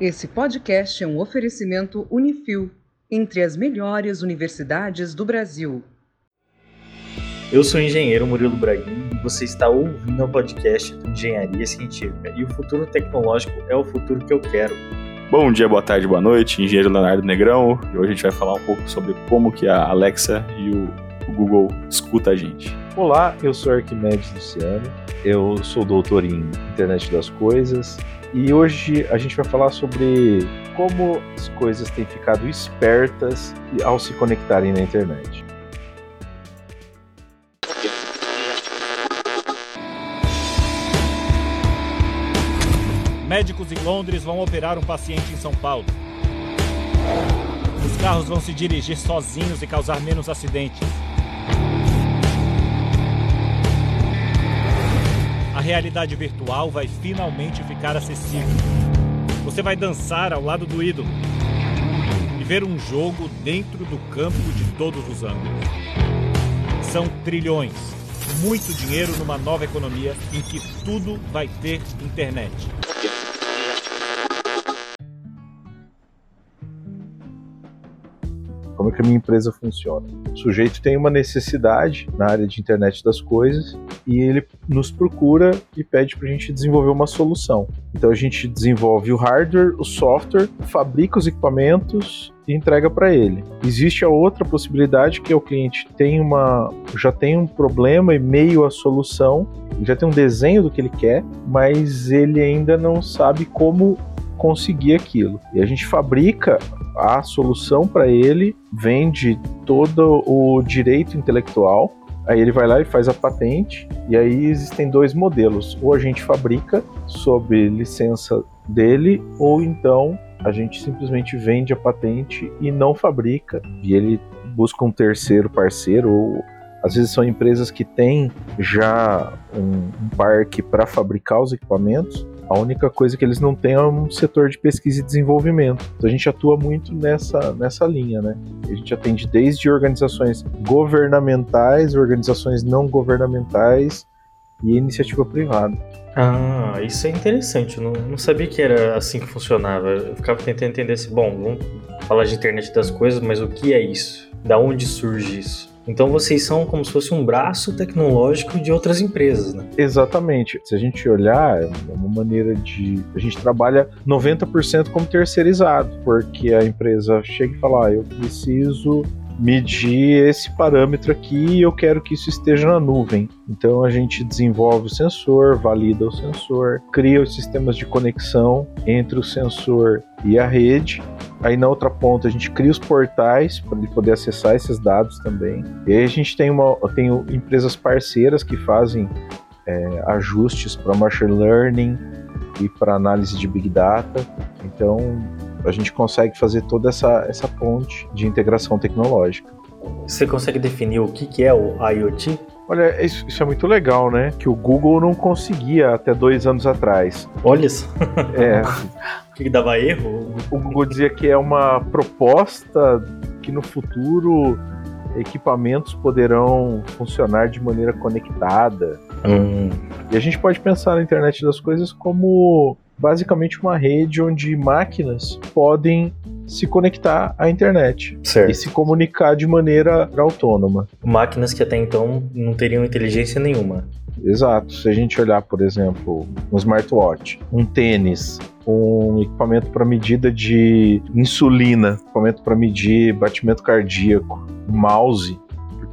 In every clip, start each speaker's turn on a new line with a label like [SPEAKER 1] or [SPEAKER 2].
[SPEAKER 1] Esse podcast é um oferecimento Unifil, entre as melhores universidades do Brasil.
[SPEAKER 2] Eu sou o engenheiro Murilo Braguin e você está ouvindo o podcast do Engenharia Científica. E o futuro tecnológico é o futuro que eu quero.
[SPEAKER 3] Bom dia, boa tarde, boa noite, engenheiro Leonardo Negrão. E hoje a gente vai falar um pouco sobre como que a Alexa e o, o Google escuta a gente.
[SPEAKER 4] Olá, eu sou Arquimedes Luciano, eu sou doutor em Internet das Coisas e hoje a gente vai falar sobre como as coisas têm ficado espertas ao se conectarem na internet.
[SPEAKER 5] Médicos em Londres vão operar um paciente em São Paulo. Os carros vão se dirigir sozinhos e causar menos acidentes. A realidade virtual vai finalmente ficar acessível. Você vai dançar ao lado do ídolo e ver um jogo dentro do campo de todos os ângulos. São trilhões, muito dinheiro numa nova economia em que tudo vai ter internet.
[SPEAKER 4] Como é que a minha empresa funciona? O sujeito tem uma necessidade na área de internet das coisas e ele nos procura e pede para a gente desenvolver uma solução. Então a gente desenvolve o hardware, o software, fabrica os equipamentos e entrega para ele. Existe a outra possibilidade que é o cliente tem uma já tem um problema e meio a solução, já tem um desenho do que ele quer, mas ele ainda não sabe como conseguir aquilo. E a gente fabrica a solução para ele, vende todo o direito intelectual, aí ele vai lá e faz a patente, e aí existem dois modelos: ou a gente fabrica sob licença dele, ou então a gente simplesmente vende a patente e não fabrica, e ele busca um terceiro parceiro, ou às vezes são empresas que têm já um, um parque para fabricar os equipamentos, a única coisa que eles não têm é um setor de pesquisa e desenvolvimento. Então a gente atua muito nessa, nessa linha, né? A gente atende desde organizações governamentais, organizações não governamentais e iniciativa privada.
[SPEAKER 2] Ah, isso é interessante. Eu não, não sabia que era assim que funcionava. Eu ficava tentando entender assim, bom, vamos falar de internet das coisas, mas o que é isso? Da onde surge isso? Então vocês são como se fosse um braço tecnológico de outras empresas, né?
[SPEAKER 4] Exatamente. Se a gente olhar, é uma maneira de. A gente trabalha 90% como terceirizado, porque a empresa chega e fala: ah, eu preciso medir esse parâmetro aqui e eu quero que isso esteja na nuvem. Então a gente desenvolve o sensor, valida o sensor, cria os sistemas de conexão entre o sensor e a rede. Aí na outra ponta a gente cria os portais para ele poder acessar esses dados também. E aí a gente tem, uma, tem empresas parceiras que fazem é, ajustes para machine learning e para análise de big data. Então a gente consegue fazer toda essa, essa ponte de integração tecnológica.
[SPEAKER 2] Você consegue definir o que, que é o IoT?
[SPEAKER 4] Olha, isso, isso, é muito legal, né? Que o Google não conseguia até dois anos atrás.
[SPEAKER 2] Olha só.
[SPEAKER 4] É.
[SPEAKER 2] o que dava erro?
[SPEAKER 4] O Google dizia que é uma proposta que no futuro equipamentos poderão funcionar de maneira conectada.
[SPEAKER 2] Hum.
[SPEAKER 4] E a gente pode pensar na internet das coisas como basicamente uma rede onde máquinas podem se conectar à internet
[SPEAKER 2] certo.
[SPEAKER 4] e se comunicar de maneira autônoma.
[SPEAKER 2] Máquinas que até então não teriam inteligência nenhuma.
[SPEAKER 4] Exato. Se a gente olhar, por exemplo, um smartwatch, um tênis, um equipamento para medida de insulina, equipamento para medir batimento cardíaco, mouse,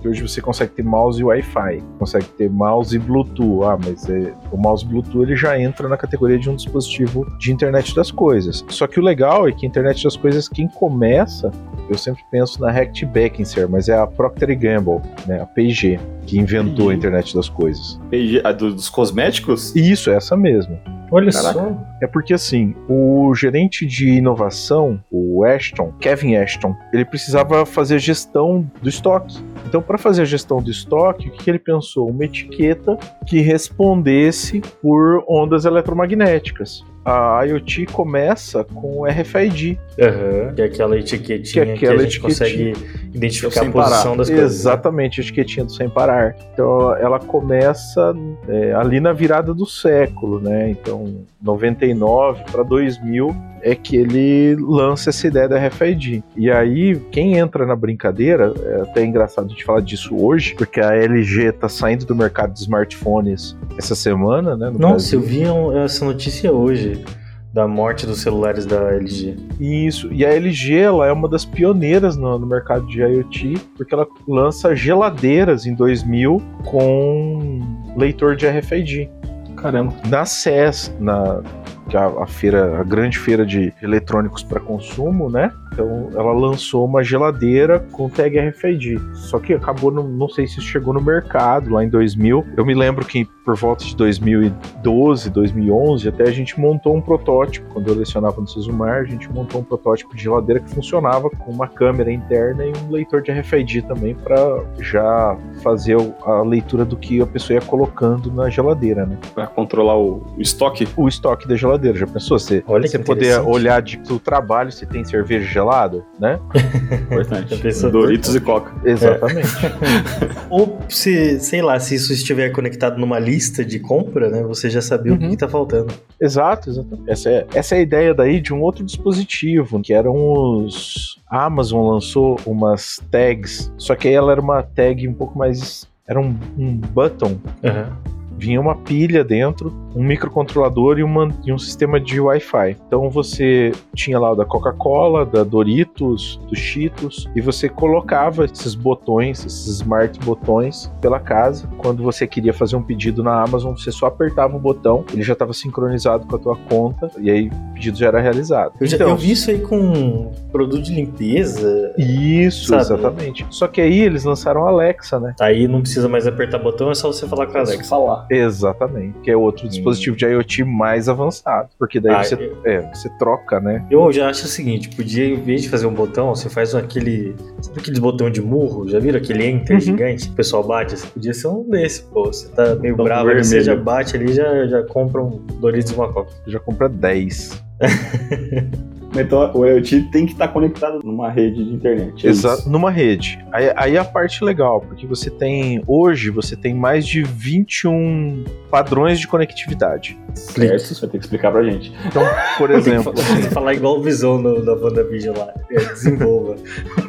[SPEAKER 4] porque hoje você consegue ter mouse Wi-Fi, consegue ter mouse Bluetooth. Ah, mas é, o mouse Bluetooth ele já entra na categoria de um dispositivo de internet das coisas. Só que o legal é que a internet das coisas, quem começa, eu sempre penso na Hect Beckinsale, mas é a Procter Gamble, né, a P&G, que inventou a internet das coisas.
[SPEAKER 3] P&G, a dos cosméticos?
[SPEAKER 4] Isso, essa mesmo.
[SPEAKER 2] Olha Caraca. só.
[SPEAKER 4] É porque assim, o gerente de inovação, o Ashton, Kevin Ashton, ele precisava fazer a gestão do estoque. Então, para fazer a gestão do estoque, o que, ele pensou? Uma etiqueta que respondesse por ondas eletromagnéticas a IoT começa com RFID.
[SPEAKER 2] Uhum, que é aquela etiquetinha que, é aquela que a gente consegue identificar a posição das coisas. né?
[SPEAKER 4] Exatamente, a etiquetinha do sem parar. Então ela começa é, ali na virada do século, né? Então 99 para 2000 é que ele lança essa ideia da RFID. E aí, quem entra na brincadeira, é até engraçado a gente falar disso hoje, porque a LG tá saindo do mercado de smartphones essa semana, né? no
[SPEAKER 2] Nossa,
[SPEAKER 4] Brasil.
[SPEAKER 2] eu vi essa notícia hoje da morte dos celulares da LG.
[SPEAKER 4] Isso, e a LG ela é uma das pioneiras no, no mercado de IoT, porque ela lança geladeiras em 2000 com leitor de RFID.
[SPEAKER 3] Caramba.
[SPEAKER 4] Na CES, na que é a, feira, a grande feira de eletrônicos para consumo, né? Então ela lançou uma geladeira com tag RFID. Só que acabou, no, não sei se isso chegou no mercado lá em 2000. Eu me lembro que por volta de 2012, 2011, até a gente montou um protótipo. Quando eu lecionava no Sesumar, a gente montou um protótipo de geladeira que funcionava com uma câmera interna e um leitor de RFID também para já fazer a leitura do que a pessoa ia colocando na geladeira, né?
[SPEAKER 3] Pra controlar o estoque.
[SPEAKER 4] o estoque da geladeira. Já pensou? Você,
[SPEAKER 2] Olha
[SPEAKER 4] você poder olhar de do trabalho se tem cerveja gelada, né?
[SPEAKER 3] Importante. Doritos e Coca.
[SPEAKER 4] Exatamente.
[SPEAKER 2] Ou se, sei lá, se isso estiver conectado numa lista de compra, né? Você já sabia o
[SPEAKER 4] Uhum.
[SPEAKER 2] que tá faltando.
[SPEAKER 4] Exato, exatamente. Essa é, essa é a ideia daí de um outro dispositivo, que eram os. A Amazon lançou umas tags, só que aí ela era uma tag um pouco mais. Era um, um button.
[SPEAKER 2] Aham.
[SPEAKER 4] Vinha uma pilha dentro, um microcontrolador e, uma, e um sistema de Wi-Fi. Então você tinha lá o da Coca-Cola, da Doritos, do Cheetos, e você colocava esses botões, esses smart botões pela casa. Quando você queria fazer um pedido na Amazon, você só apertava o botão, ele já estava sincronizado com a tua conta, e aí o pedido já era realizado.
[SPEAKER 2] Eu, já,
[SPEAKER 4] Então,
[SPEAKER 2] eu vi isso aí com produto de limpeza.
[SPEAKER 4] Isso,
[SPEAKER 2] Sabe?
[SPEAKER 4] exatamente. Só que aí eles lançaram a Alexa, né?
[SPEAKER 2] Aí não precisa mais apertar botão, é só você falar com a Alexa.
[SPEAKER 3] falar.
[SPEAKER 4] Exatamente. Que é outro dispositivo de IoT mais avançado. Porque daí
[SPEAKER 2] Ah,
[SPEAKER 4] você,
[SPEAKER 2] eu-
[SPEAKER 4] é, você troca, né?
[SPEAKER 2] Eu já acho o seguinte, podia, em vez de fazer um botão, você faz aquele. Sabe aqueles botão de murro? Já viram aquele enter
[SPEAKER 4] Uhum.
[SPEAKER 2] gigante? que O pessoal bate? Assim, podia ser um desse, pô. Você tá meio
[SPEAKER 3] Botão
[SPEAKER 2] bravo ali, você já bate ali já já compra um Doritos e uma Coca.
[SPEAKER 4] Já compra 10.
[SPEAKER 3] Então o IoT tem que estar conectado numa rede de internet. é
[SPEAKER 4] Exato,
[SPEAKER 3] isso.
[SPEAKER 4] numa rede. Aí, aí a parte legal, porque você tem. Hoje você tem mais de 21 padrões de conectividade.
[SPEAKER 3] Certo, você vai ter que explicar pra gente.
[SPEAKER 4] Então, por exemplo,
[SPEAKER 2] que falar igual o Visão no, da WandaVision lá. É, desenvolva.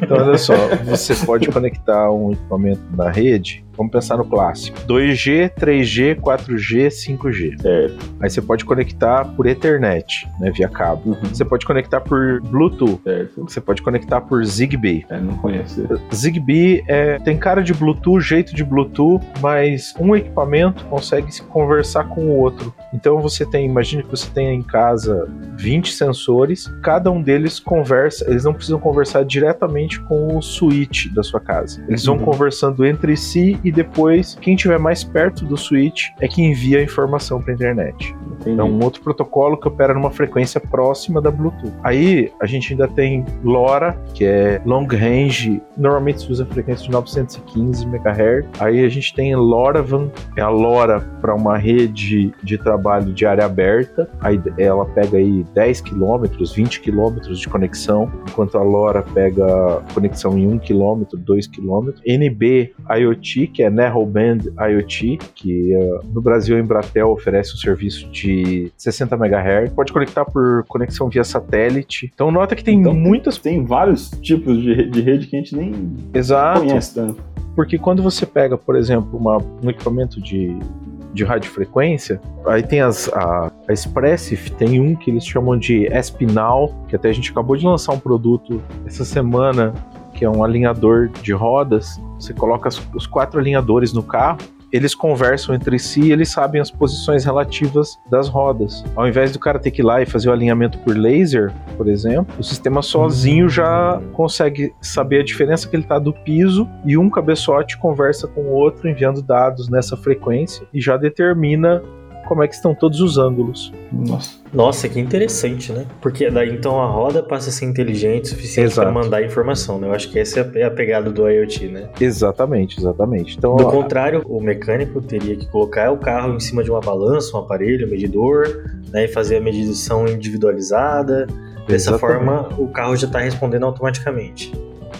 [SPEAKER 4] então olha só, você pode conectar um equipamento na rede. Vamos pensar no clássico: 2G, 3G, 4G, 5G.
[SPEAKER 3] Certo.
[SPEAKER 4] Aí você pode conectar por Ethernet, né, via cabo.
[SPEAKER 3] Uhum.
[SPEAKER 4] Você pode conectar por Bluetooth.
[SPEAKER 3] Certo.
[SPEAKER 4] Você pode conectar por Zigbee.
[SPEAKER 3] É, não conheço.
[SPEAKER 4] Zigbee é, tem cara de Bluetooth, jeito de Bluetooth, mas um equipamento consegue se conversar com o outro. Então você tem, imagine que você tenha em casa 20 sensores, cada um deles conversa, eles não precisam conversar diretamente com o switch da sua casa. Eles vão
[SPEAKER 3] Uhum.
[SPEAKER 4] conversando entre si e depois quem estiver mais perto do switch é que envia a informação para a internet.
[SPEAKER 3] Entendi.
[SPEAKER 4] É um outro protocolo que opera numa frequência próxima da Bluetooth. Aí a gente ainda tem LoRa, que é long range, normalmente se usa a frequência de 915 MHz. Aí a gente tem LoRaWAN, é a LoRa para uma rede de trabalho de área aberta. Aí ela pega aí 10 km, 20 km de conexão, enquanto a LoRa pega conexão em 1 km, 2 km. NB IoT, que é Narrowband IoT, que eh, no Brasil a Embratel oferece um serviço de 60 MHz. Pode conectar por conexão via satélite. Então nota que tem
[SPEAKER 3] Então,
[SPEAKER 4] muitas.
[SPEAKER 3] Tem vários tipos de, de rede que a gente nem
[SPEAKER 4] Exato.
[SPEAKER 3] conhece tanto.
[SPEAKER 4] Porque quando você pega, por exemplo, uma- um equipamento de, de radiofrequência, aí tem as, a, a Expressif, tem um que eles chamam de Espinal, que até a gente acabou de lançar um produto essa semana, que é um alinhador de rodas. Você coloca os quatro alinhadores no carro, eles conversam entre si e eles sabem as posições relativas das rodas. Ao invés do cara ter que ir lá e fazer o alinhamento por laser, por exemplo, o sistema sozinho já consegue saber a diferença que ele está do piso e um cabeçote conversa com o outro enviando dados nessa frequência e já determina como é que estão todos os ângulos.
[SPEAKER 3] Nossa.
[SPEAKER 2] Nossa, que interessante, né? Porque daí então a roda passa a ser inteligente o suficiente para mandar informação, né? Eu acho que essa é a- é a pegada do IoT, né?
[SPEAKER 4] Exatamente, exatamente. Então,
[SPEAKER 2] Do
[SPEAKER 4] ó,
[SPEAKER 2] contrário, o mecânico teria que colocar o carro em cima de uma balança, um aparelho, um medidor, né, e fazer a medição individualizada. Dessa
[SPEAKER 4] Exatamente.
[SPEAKER 2] forma, o carro já está respondendo automaticamente.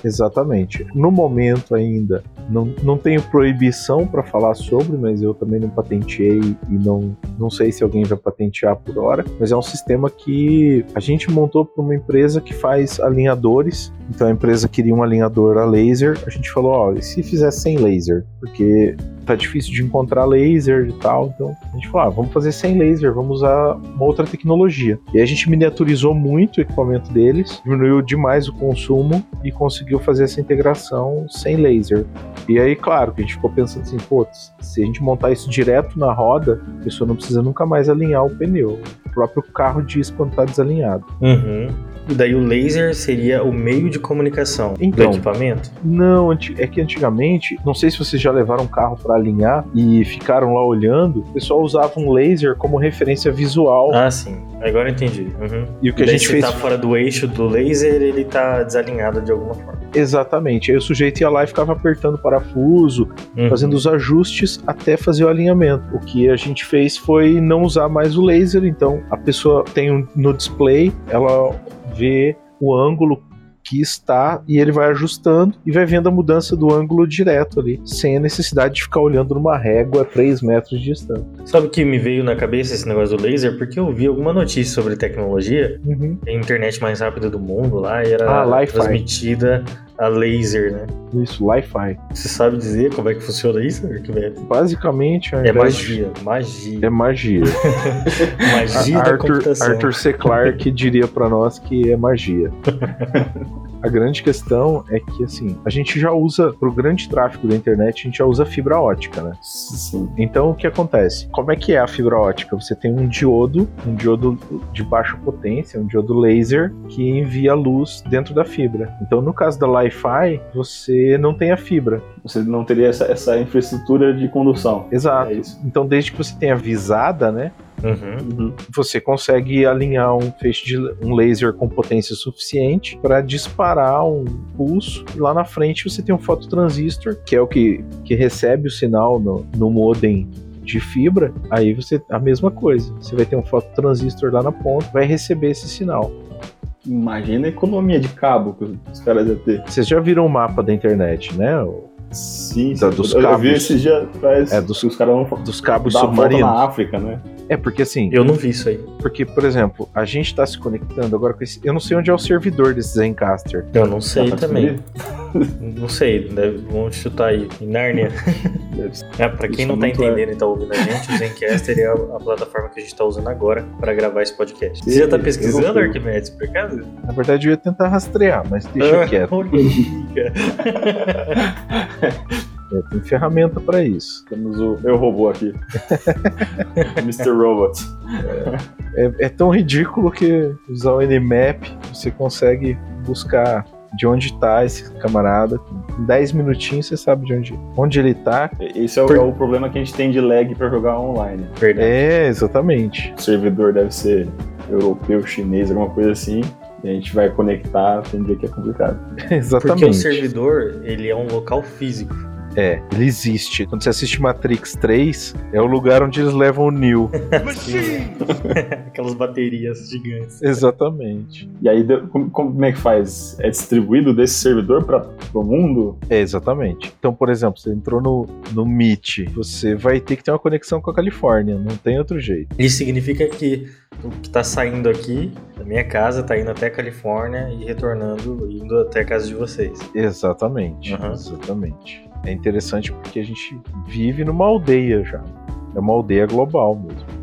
[SPEAKER 4] Exatamente. No momento ainda, não, não tenho proibição para falar sobre, mas eu também não patenteei e não, não sei se alguém vai patentear por hora. Mas é um sistema que a gente montou para uma empresa que faz alinhadores. Então a empresa queria um alinhador a laser. A gente falou: ó, e se fizesse sem laser? Porque tá difícil de encontrar laser e tal. Então a gente falou, ah, vamos fazer sem laser, vamos usar uma outra tecnologia. E a gente miniaturizou muito o equipamento deles, diminuiu demais o consumo e conseguiu fazer essa integração sem laser. E aí, claro, que a gente ficou pensando assim, putz, se a gente montar isso direto na roda, a pessoa não precisa nunca mais alinhar o pneu. O próprio carro diz quando está desalinhado.
[SPEAKER 2] Uhum. E daí o laser seria o meio de comunicação
[SPEAKER 4] Então.
[SPEAKER 2] do equipamento?
[SPEAKER 4] Não, é que antigamente, não sei se vocês já levaram um carro para alinhar e ficaram lá olhando, o pessoal usava um laser como referência visual.
[SPEAKER 2] Ah, sim. Agora entendi. Uhum.
[SPEAKER 4] e o que a
[SPEAKER 2] daí
[SPEAKER 4] gente
[SPEAKER 2] se
[SPEAKER 4] fez
[SPEAKER 2] tá fora do eixo do laser, ele tá desalinhado de alguma forma.
[SPEAKER 4] exatamente. Aí o sujeito ia lá e ficava apertando o parafuso,
[SPEAKER 2] Uhum.
[SPEAKER 4] fazendo os ajustes até fazer o alinhamento. O que a gente fez foi não usar mais o laser, então a pessoa tem um, no display, ela vê o ângulo que está e ele vai ajustando e vai vendo a mudança do ângulo direto ali, sem a necessidade de ficar olhando numa régua a 3 metros de distância.
[SPEAKER 2] Sabe o que me veio na cabeça esse negócio do laser? Porque eu vi alguma notícia sobre tecnologia, a internet mais rápida do mundo lá, e era
[SPEAKER 4] Ah,
[SPEAKER 2] transmitida a laser, né?
[SPEAKER 4] Isso, Wi-Fi.
[SPEAKER 2] Você sabe dizer como é que funciona isso, Arquimedes?
[SPEAKER 4] Basicamente,
[SPEAKER 2] É
[SPEAKER 4] invés de-
[SPEAKER 2] magia, magia.
[SPEAKER 4] É magia.
[SPEAKER 2] Magia
[SPEAKER 4] A-
[SPEAKER 2] da
[SPEAKER 4] Arthur,
[SPEAKER 2] computação.
[SPEAKER 4] Arthur C. Clarke diria pra nós que é magia. A grande questão é que, assim, a gente já usa, pro grande tráfego da internet, a gente já usa fibra ótica, né?
[SPEAKER 3] Sim.
[SPEAKER 4] Então, o que acontece? Como é que é a fibra ótica? Você tem um diodo, um diodo de baixa potência, um diodo laser, que envia luz dentro da fibra. Então, no caso da Wi-Fi, você não tem a fibra.
[SPEAKER 3] Você não teria essa, essa infraestrutura de condução.
[SPEAKER 4] Exato.
[SPEAKER 3] É.
[SPEAKER 4] Então, desde que você tenha visada, né?
[SPEAKER 2] Uhum.
[SPEAKER 4] você consegue alinhar um feixe de um laser com potência suficiente para disparar um pulso e lá na frente você tem um fototransistor que é o que, que recebe o sinal no, no modem de fibra, aí você a mesma coisa. Você vai ter um fototransistor lá na ponta, vai receber esse sinal.
[SPEAKER 3] Imagina a economia de cabo que os caras iam ter.
[SPEAKER 4] Vocês já viram o mapa da internet, né?
[SPEAKER 3] Sim,
[SPEAKER 4] Da-
[SPEAKER 3] sim.
[SPEAKER 4] dos
[SPEAKER 3] eu, eu vi
[SPEAKER 4] cabos.
[SPEAKER 3] esses dias atrás
[SPEAKER 4] É, dos-
[SPEAKER 3] que os caras vão
[SPEAKER 4] Dos cabos
[SPEAKER 3] dar
[SPEAKER 4] submarinos.
[SPEAKER 3] na África, né?
[SPEAKER 4] É porque assim,
[SPEAKER 2] Eu não vi isso aí.
[SPEAKER 4] porque por exemplo, a gente está se conectando agora com esse, eu não sei onde é o servidor desse Zencaster.
[SPEAKER 2] Eu não sei
[SPEAKER 3] pra
[SPEAKER 2] também. Não sei, deve, vamos chutar aí. Em Nárnia. É, pra quem
[SPEAKER 3] Isso
[SPEAKER 2] não
[SPEAKER 3] é
[SPEAKER 2] tá
[SPEAKER 3] muito
[SPEAKER 2] entendendo e tá ouvindo a gente, o Zencaster é a, a plataforma que a gente tá usando agora pra gravar esse podcast. Você já tá
[SPEAKER 3] Eu
[SPEAKER 2] pesquisando, Arquimedes, por acaso?
[SPEAKER 4] Na verdade, eu ia tentar rastrear, mas deixa
[SPEAKER 2] Ah,
[SPEAKER 4] quieto. É, tem ferramenta para isso.
[SPEAKER 3] Temos o meu robô aqui. Mr. Robot.
[SPEAKER 4] É, é tão ridículo que usar o Nmap você consegue buscar de onde tá esse camarada. Em 10 minutinhos você sabe de onde, onde ele tá.
[SPEAKER 3] Esse é o, é o problema que a gente tem de lag pra jogar online.
[SPEAKER 2] Verdade.
[SPEAKER 4] É, exatamente.
[SPEAKER 3] O servidor deve ser europeu, chinês, alguma coisa assim. E a gente vai conectar, tem dia que é complicado.
[SPEAKER 4] Exatamente.
[SPEAKER 2] Porque o servidor, ele é um local físico.
[SPEAKER 4] É, ele existe. Quando você assiste Matrix 3, é o lugar onde eles levam o Neo.
[SPEAKER 2] Aquelas baterias gigantes.
[SPEAKER 4] Exatamente.
[SPEAKER 3] E aí, como, como é que faz? É distribuído desse servidor para o mundo?
[SPEAKER 4] É, exatamente. Então, por exemplo, você entrou no, no Meet, você vai ter que ter uma conexão com a Califórnia, não tem outro jeito.
[SPEAKER 2] Isso significa que o que tá saindo aqui da minha casa tá indo até a Califórnia e retornando, indo até a casa de vocês.
[SPEAKER 4] Exatamente,
[SPEAKER 2] Aham.
[SPEAKER 4] exatamente. É interessante porque a gente vive numa aldeia já. É uma aldeia global mesmo.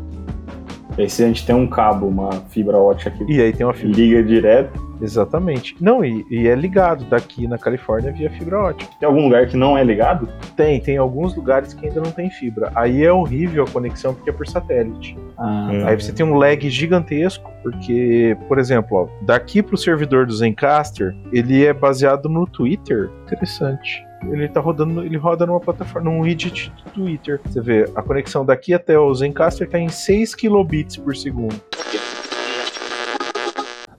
[SPEAKER 3] E aí, se a gente tem um cabo, uma fibra ótica que
[SPEAKER 4] E aí tem uma fibra.
[SPEAKER 3] liga direto,
[SPEAKER 4] Exatamente. Não, e, e é ligado daqui na Califórnia via fibra ótica.
[SPEAKER 3] tem algum lugar que não é ligado?
[SPEAKER 4] Tem, tem alguns lugares que ainda não tem fibra. Aí é horrível a conexão porque é por satélite.
[SPEAKER 3] Ah,
[SPEAKER 2] Hum.
[SPEAKER 4] Aí você tem um lag gigantesco, porque, por exemplo, ó, daqui pro servidor do Zencaster, ele é baseado no Twitter. Interessante. Ele tá rodando, ele roda numa plataforma, num widget do Twitter. Você vê, a conexão daqui até o Zencaster tá em 6 kilobits por segundo.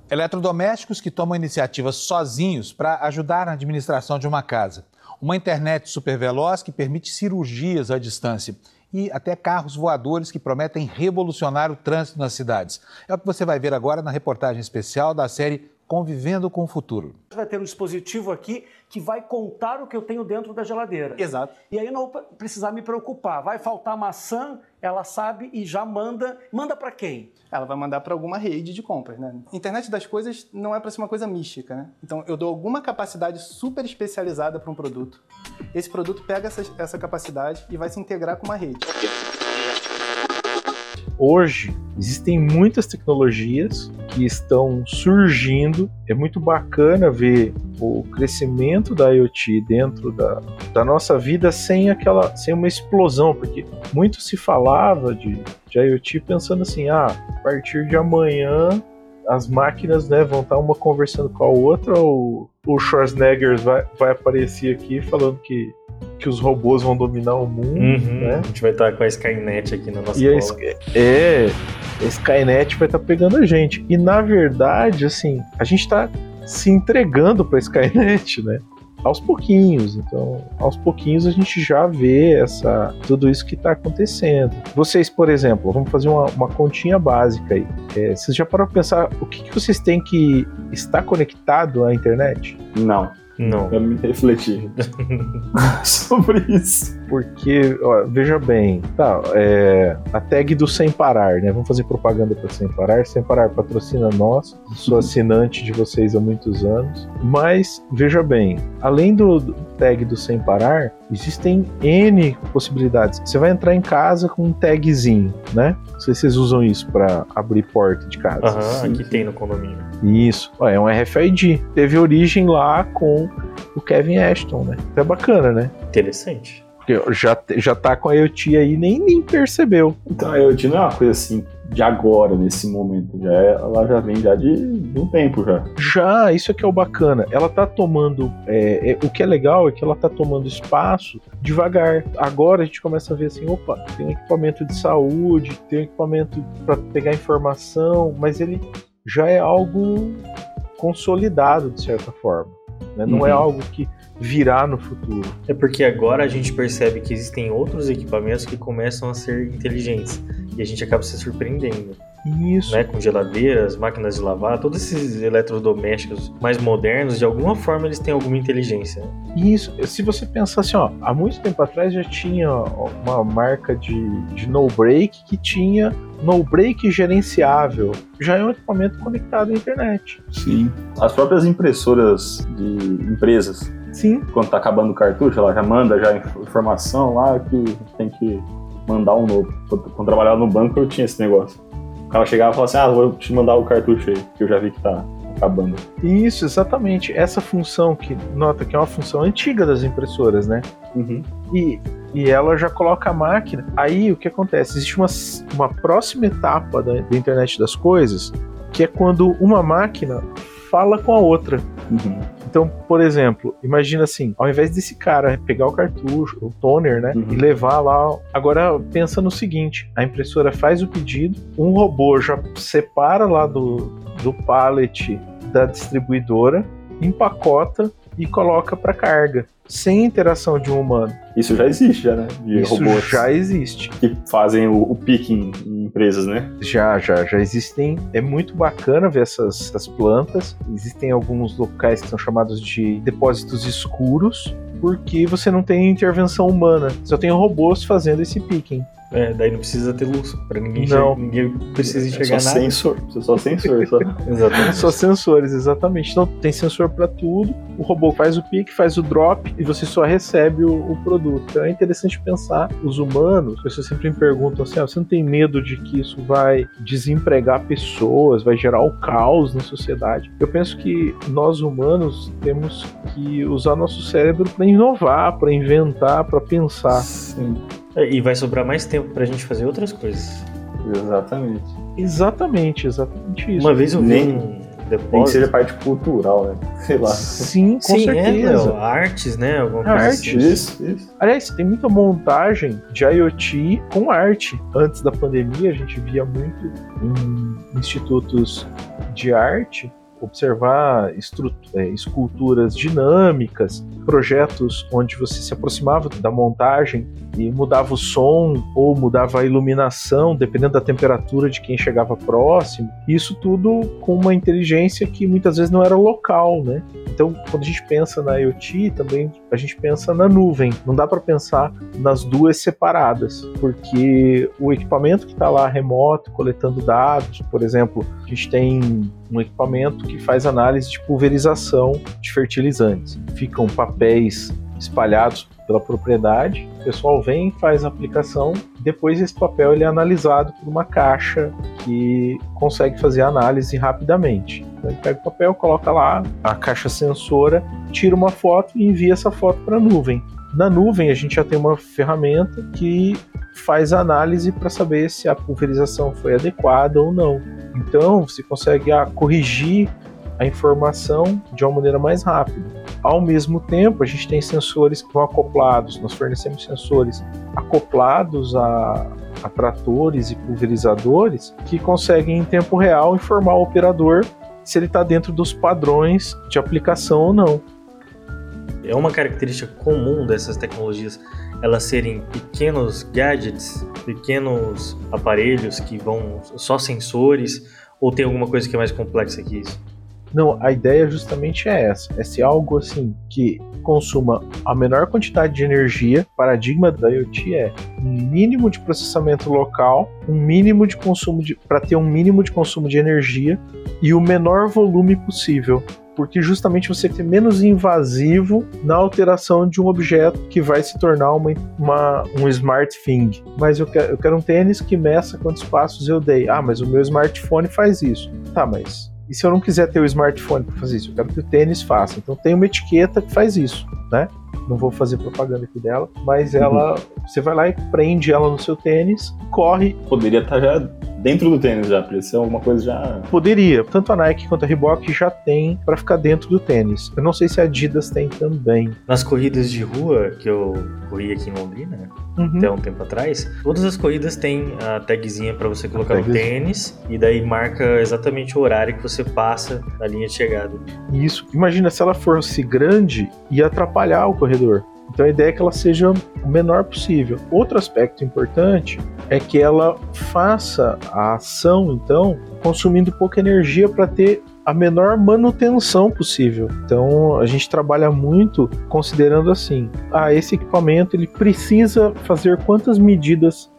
[SPEAKER 6] Eletrodomésticos que tomam iniciativas sozinhos para ajudar na administração de uma casa. Uma internet super veloz que permite cirurgias à distância. E até carros voadores que prometem revolucionar o trânsito nas cidades. É o que você vai ver agora na reportagem especial da série convivendo com o futuro.
[SPEAKER 7] Vai ter um dispositivo aqui que vai contar o que eu tenho dentro da geladeira.
[SPEAKER 6] Exato.
[SPEAKER 7] E aí eu não vou precisar me preocupar. Vai faltar maçã, ela sabe e já manda. Manda para quem?
[SPEAKER 8] Ela vai mandar para alguma rede de compras, né? Internet das coisas não é para ser uma coisa mística, né? Então eu dou alguma capacidade super especializada para um produto. Esse produto pega essa, essa capacidade e vai se integrar com uma rede.
[SPEAKER 4] Hoje existem muitas tecnologias que estão surgindo. É muito bacana ver o crescimento da IoT dentro da, da nossa vida sem aquela, sem uma explosão, porque muito se falava de, de IoT pensando assim, ah, a partir de amanhã as máquinas né, vão estar uma conversando com a outra, ou o Schwarzenegger vai, vai aparecer aqui falando que que os robôs vão dominar o mundo,
[SPEAKER 2] Uhum,
[SPEAKER 4] né?
[SPEAKER 2] A gente vai estar com a Skynet aqui na nossa
[SPEAKER 4] E a, é, a Skynet vai estar pegando a gente. E na verdade, assim, a gente tá se entregando pra Skynet, né? Aos pouquinhos. Então, aos pouquinhos a gente já vê essa, tudo isso que está acontecendo. Vocês, por exemplo, vamos fazer uma, uma continha básica aí. É, vocês já pararam pra pensar o que, que vocês têm que estar conectado à internet?
[SPEAKER 3] Não,
[SPEAKER 2] Não.
[SPEAKER 3] eu me refleti sobre isso.
[SPEAKER 4] Porque, ó, veja bem, tá, é, a tag do Sem Parar, né? Vamos fazer propaganda para Sem Parar. Sem Parar patrocina nós, sou assinante de vocês há muitos anos. Mas, veja bem, além do, tag do Sem Parar, existem N possibilidades. Você vai entrar em casa com um tagzinho, né? Não sei se vocês usam isso para abrir porta de casa.
[SPEAKER 2] Aham,
[SPEAKER 3] Sim,
[SPEAKER 2] aqui tem no condomínio.
[SPEAKER 4] Isso, é um RFID. Teve origem lá com o Kevin Ashton, né? É bacana, né?
[SPEAKER 2] Interessante.
[SPEAKER 4] Porque já, já tá com a IoT aí nem, nem percebeu.
[SPEAKER 3] Então a IoT não é uma coisa assim de agora, nesse momento. Já é, ela já vem já de, de um tempo já.
[SPEAKER 4] Já, isso é que é o bacana. Ela tá tomando. é, é, o que é legal é que ela tá tomando espaço devagar. Agora a gente começa a ver assim: opa, tem um equipamento de saúde, tem um equipamento para pegar informação, mas ele já é algo consolidado de certa forma. né? Não é
[SPEAKER 3] Uhum.
[SPEAKER 4] algo que virá no futuro.
[SPEAKER 2] É porque agora a gente percebe que existem outros equipamentos que começam a ser inteligentes. E a gente acaba se surpreendendo,
[SPEAKER 4] Isso.
[SPEAKER 2] né? Com geladeiras, máquinas de lavar, todos esses eletrodomésticos mais modernos, de alguma forma eles têm alguma inteligência.
[SPEAKER 4] Isso, se você pensar assim, ó, há muito tempo atrás já tinha uma marca de, de no break que tinha no break gerenciável. Já é um equipamento conectado à internet.
[SPEAKER 3] Sim. As próprias impressoras de empresas,
[SPEAKER 4] Sim,
[SPEAKER 3] quando tá acabando o cartucho, ela já manda já inf- informação lá que tem que mandar um novo. Quando trabalhava no banco eu tinha esse negócio. O cara chegava e falava assim, ah, vou te mandar o cartucho aí, que eu já vi que tá acabando.
[SPEAKER 4] isso, exatamente. Essa função que, nota que é uma função antiga das impressoras, né?
[SPEAKER 3] Uhum.
[SPEAKER 4] E, e ela já coloca a máquina. Aí o que acontece? Existe uma, uma próxima etapa da, da internet das coisas, que é quando uma máquina fala com a outra.
[SPEAKER 3] Uhum.
[SPEAKER 4] Então, por exemplo, imagina assim, ao invés desse cara pegar o cartucho, o toner, né,
[SPEAKER 3] Uhum.
[SPEAKER 4] e levar lá, agora pensa no seguinte, a impressora faz o pedido, um robô já separa lá do, do pallet da distribuidora, empacota e coloca para carga, sem interação de um humano.
[SPEAKER 3] Isso já existe, já, né? De
[SPEAKER 4] Isso
[SPEAKER 3] robôs
[SPEAKER 4] já existe.
[SPEAKER 3] que fazem o, o picking em empresas, né?
[SPEAKER 4] Já, já, já existem. É muito bacana ver essas, essas plantas. Existem alguns locais que são chamados de depósitos escuros, porque você não tem intervenção humana. Só tem robôs fazendo esse picking.
[SPEAKER 2] É, daí não precisa ter luz, pra ninguém,
[SPEAKER 4] Não.
[SPEAKER 2] ninguém precisa
[SPEAKER 3] É
[SPEAKER 2] enxergar
[SPEAKER 3] só
[SPEAKER 2] nada.
[SPEAKER 3] sensor, é só sensor, só.
[SPEAKER 2] Exatamente.
[SPEAKER 4] Só sensores, exatamente. Então tem sensor para tudo. O robô faz o pick, faz o drop e você só recebe o, o produto. Então é interessante pensar os humanos. As pessoas sempre me perguntam assim: ah, você não tem medo de que isso vai desempregar pessoas, vai gerar o caos na sociedade? Eu penso que nós humanos temos que usar nosso cérebro para inovar, para inventar, para pensar.
[SPEAKER 3] Sim,
[SPEAKER 2] É, E vai sobrar mais tempo pra gente fazer outras coisas.
[SPEAKER 3] exatamente.
[SPEAKER 4] Exatamente, exatamente isso.
[SPEAKER 2] Uma vez eu vi
[SPEAKER 3] Nem-
[SPEAKER 2] um
[SPEAKER 3] Nem que
[SPEAKER 2] depósito.
[SPEAKER 3] seja parte cultural, né? Sei lá.
[SPEAKER 4] Sim, com
[SPEAKER 2] Sim, é,
[SPEAKER 4] certeza.
[SPEAKER 2] Léo, artes, né? Alguma coisa
[SPEAKER 4] Artes.
[SPEAKER 2] assim.
[SPEAKER 3] Isso, isso.
[SPEAKER 4] Aliás, tem muita montagem de IoT com arte. Antes da pandemia, a gente via muito em institutos de arte observar é, esculturas dinâmicas, projetos onde você se aproximava da montagem e mudava o som ou mudava a iluminação, dependendo da temperatura de quem chegava próximo. Isso tudo com uma inteligência que muitas vezes não era local, né? Então, quando a gente pensa na IoT, também a gente pensa na nuvem. Não dá para pensar nas duas separadas, porque o equipamento que está lá remoto, coletando dados, por exemplo, a gente tem um equipamento que faz análise de pulverização de fertilizantes. Ficam papéis espalhados pela propriedade, o pessoal vem, faz a aplicação, depois esse papel ele é analisado por uma caixa que consegue fazer a análise rapidamente. Então ele pega o papel, coloca lá a caixa sensora, tira uma foto e envia essa foto para a nuvem. Na nuvem a gente já tem uma ferramenta que faz análise para saber se a pulverização foi adequada ou não. Então você consegue ah, corrigir a informação de uma maneira mais rápida. Ao mesmo tempo, a gente tem sensores que vão acoplados, nós fornecemos sensores acoplados a, a tratores e pulverizadores que conseguem em tempo real informar o operador se ele está dentro dos padrões de aplicação ou não.
[SPEAKER 2] É uma característica comum dessas tecnologias elas serem pequenos gadgets, pequenos aparelhos que vão só sensores, ou tem alguma coisa que é mais complexa que isso?
[SPEAKER 4] Não, a ideia justamente é essa: é ser algo assim que consuma a menor quantidade de energia. O paradigma da IoT é um mínimo de processamento local, um mínimo de consumo de para ter um mínimo de consumo de energia e o menor volume possível porque justamente você tem menos invasivo na alteração de um objeto que vai se tornar uma, uma, um smart thing. Mas eu quero, eu quero um tênis que meça quantos passos eu dei. Ah, mas o meu smartphone faz isso. Tá, mas e se eu não quiser ter o smartphone para fazer isso? Eu quero que o tênis faça. Então tem uma etiqueta que faz isso, né? Não vou fazer propaganda aqui dela, mas ela, uhum. você vai lá e prende ela no seu tênis, corre.
[SPEAKER 3] Poderia estar tá já dentro do tênis já, podia ser alguma coisa já.
[SPEAKER 4] Poderia. Tanto a Nike quanto a Reebok já tem para ficar dentro do tênis. Eu não sei se a Adidas tem também.
[SPEAKER 2] Nas corridas de rua que eu corri aqui em Londrina, uhum. até um tempo atrás, todas as corridas têm a tagzinha para você colocar no tênis e daí marca exatamente o horário que você passa na linha de chegada.
[SPEAKER 4] Isso. Imagina se ela fosse grande e atrapalhar o corredor. Então a ideia é que ela seja o menor possível. Outro aspecto importante é que ela faça a ação, então, consumindo pouca energia para ter a menor manutenção possível. Então a gente trabalha muito considerando assim: ah, esse equipamento ele precisa fazer quantas medidas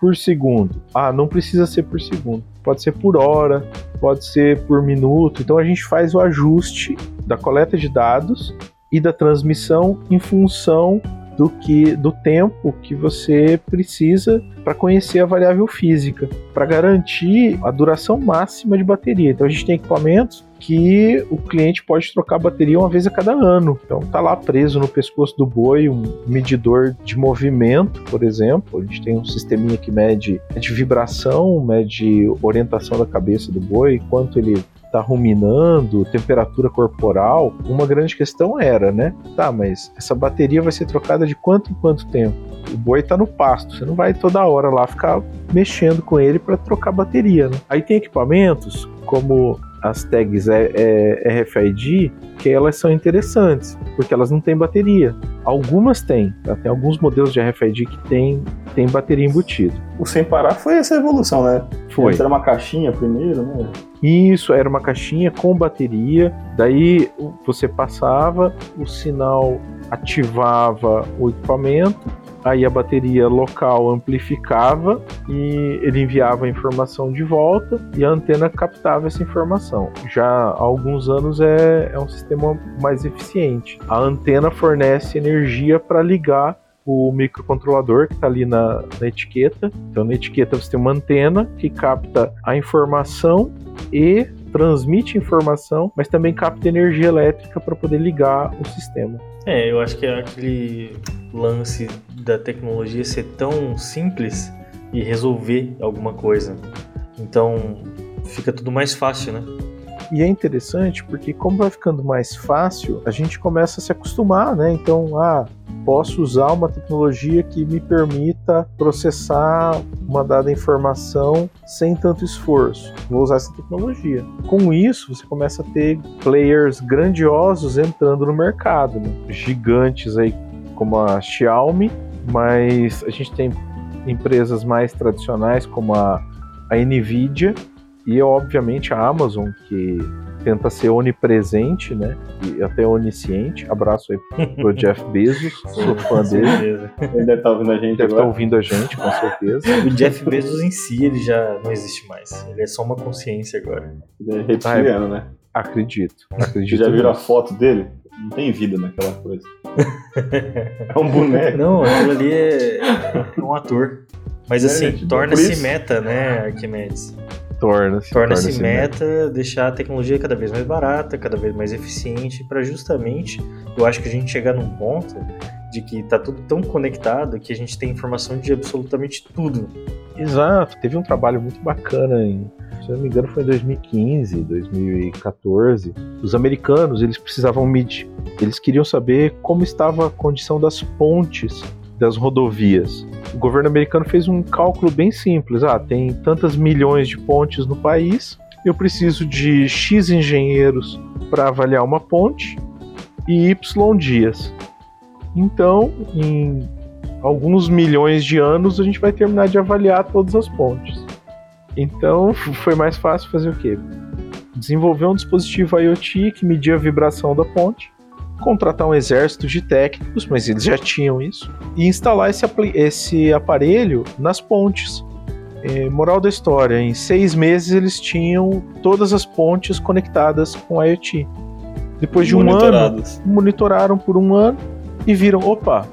[SPEAKER 4] por segundo? Ah, não precisa ser por segundo. Pode ser por hora, pode ser por minuto. Então a gente faz o ajuste da coleta de dados e da transmissão em função do que do tempo que você precisa para conhecer a variável física, para garantir a duração máxima de bateria. Então a gente tem equipamentos que o cliente pode trocar a bateria uma vez a cada ano. Então tá lá preso no pescoço do boi um medidor de movimento, por exemplo. A gente tem um sisteminha que mede, mede vibração, mede orientação da cabeça do boi, quanto ele tá ruminando, temperatura corporal, uma grande questão era, né? Tá, mas essa bateria vai ser trocada de quanto em quanto tempo? O boi tá no pasto, você não vai toda hora lá ficar mexendo com ele para trocar bateria, né? Aí tem equipamentos como as tags é, é, RFID, que elas são interessantes, porque elas não têm bateria. Algumas têm, tá? tem alguns modelos de RFID que tem, tem bateria embutida.
[SPEAKER 3] O sem parar foi essa evolução, né?
[SPEAKER 4] Foi.
[SPEAKER 3] Era uma caixinha primeiro, né?
[SPEAKER 4] Isso, era uma caixinha com bateria, daí você passava, o sinal ativava o equipamento, aí a bateria local amplificava e ele enviava a informação de volta e a antena captava essa informação. Já há alguns anos é, é um sistema mais eficiente. A antena fornece energia para ligar o microcontrolador que está ali na, na, etiqueta. Então, na etiqueta você tem uma antena que capta a informação e transmite informação, mas também capta energia elétrica para poder ligar o sistema.
[SPEAKER 2] É, eu acho que é aquele lance da tecnologia ser tão simples e resolver alguma coisa. Então fica tudo mais fácil, né?
[SPEAKER 4] E é interessante porque como vai ficando mais fácil, a gente começa a se acostumar, né? Então, ah, posso usar uma tecnologia que me permita processar uma dada informação sem tanto esforço. Vou usar essa tecnologia. Com isso, você começa a ter players grandiosos entrando no mercado, né? gigantes aí como a Xiaomi, mas a gente tem empresas mais tradicionais como a, a Nvidia e obviamente a Amazon que tenta ser onipresente, né? E até onisciente. Abraço aí pro Jeff Bezos, sou fã dele.
[SPEAKER 3] Ele deve estar ouvindo a gente
[SPEAKER 4] Deve estar
[SPEAKER 3] agora.
[SPEAKER 4] ouvindo a gente, com certeza.
[SPEAKER 2] O Jeff Bezos em si, ele já não existe mais. Ele é só uma consciência agora.
[SPEAKER 3] Ele é reptiliano, né?
[SPEAKER 4] Acredito.
[SPEAKER 3] Vocês
[SPEAKER 4] Acredito.
[SPEAKER 3] já viram a foto dele? Não tem vida naquela coisa. É um boneco.
[SPEAKER 2] Não, aquilo ali é, é um ator. Mas
[SPEAKER 3] É,
[SPEAKER 2] assim,
[SPEAKER 3] tipo, por
[SPEAKER 2] torna-se meta, né, Arquimedes?
[SPEAKER 4] Torna-se.
[SPEAKER 2] Torna-se meta deixar a tecnologia cada vez mais barata, cada vez mais eficiente, para justamente, eu acho que a gente chegar num ponto de que tá tudo tão conectado que a gente tem informação de absolutamente tudo.
[SPEAKER 4] Exato. Teve um trabalho muito bacana em, se não me engano, foi em 2015, 2014. Os americanos, eles precisavam medir, eles queriam saber como estava a condição das pontes das rodovias. O governo americano fez um cálculo bem simples. Ah, tem tantas milhões de pontes no país, eu preciso de X engenheiros para avaliar uma ponte e Y dias. Então, em alguns milhões de anos, a gente vai terminar de avaliar todas as pontes. Então, foi mais fácil fazer o quê? Desenvolver um dispositivo IoT que media a vibração da ponte, contratar um exército de técnicos, mas eles já tinham isso, e instalar esse, esse aparelho nas pontes. É, moral da história: em seis meses eles tinham todas as pontes conectadas com IoT. Depois de um ano, monitoraram por um ano e viram: opa,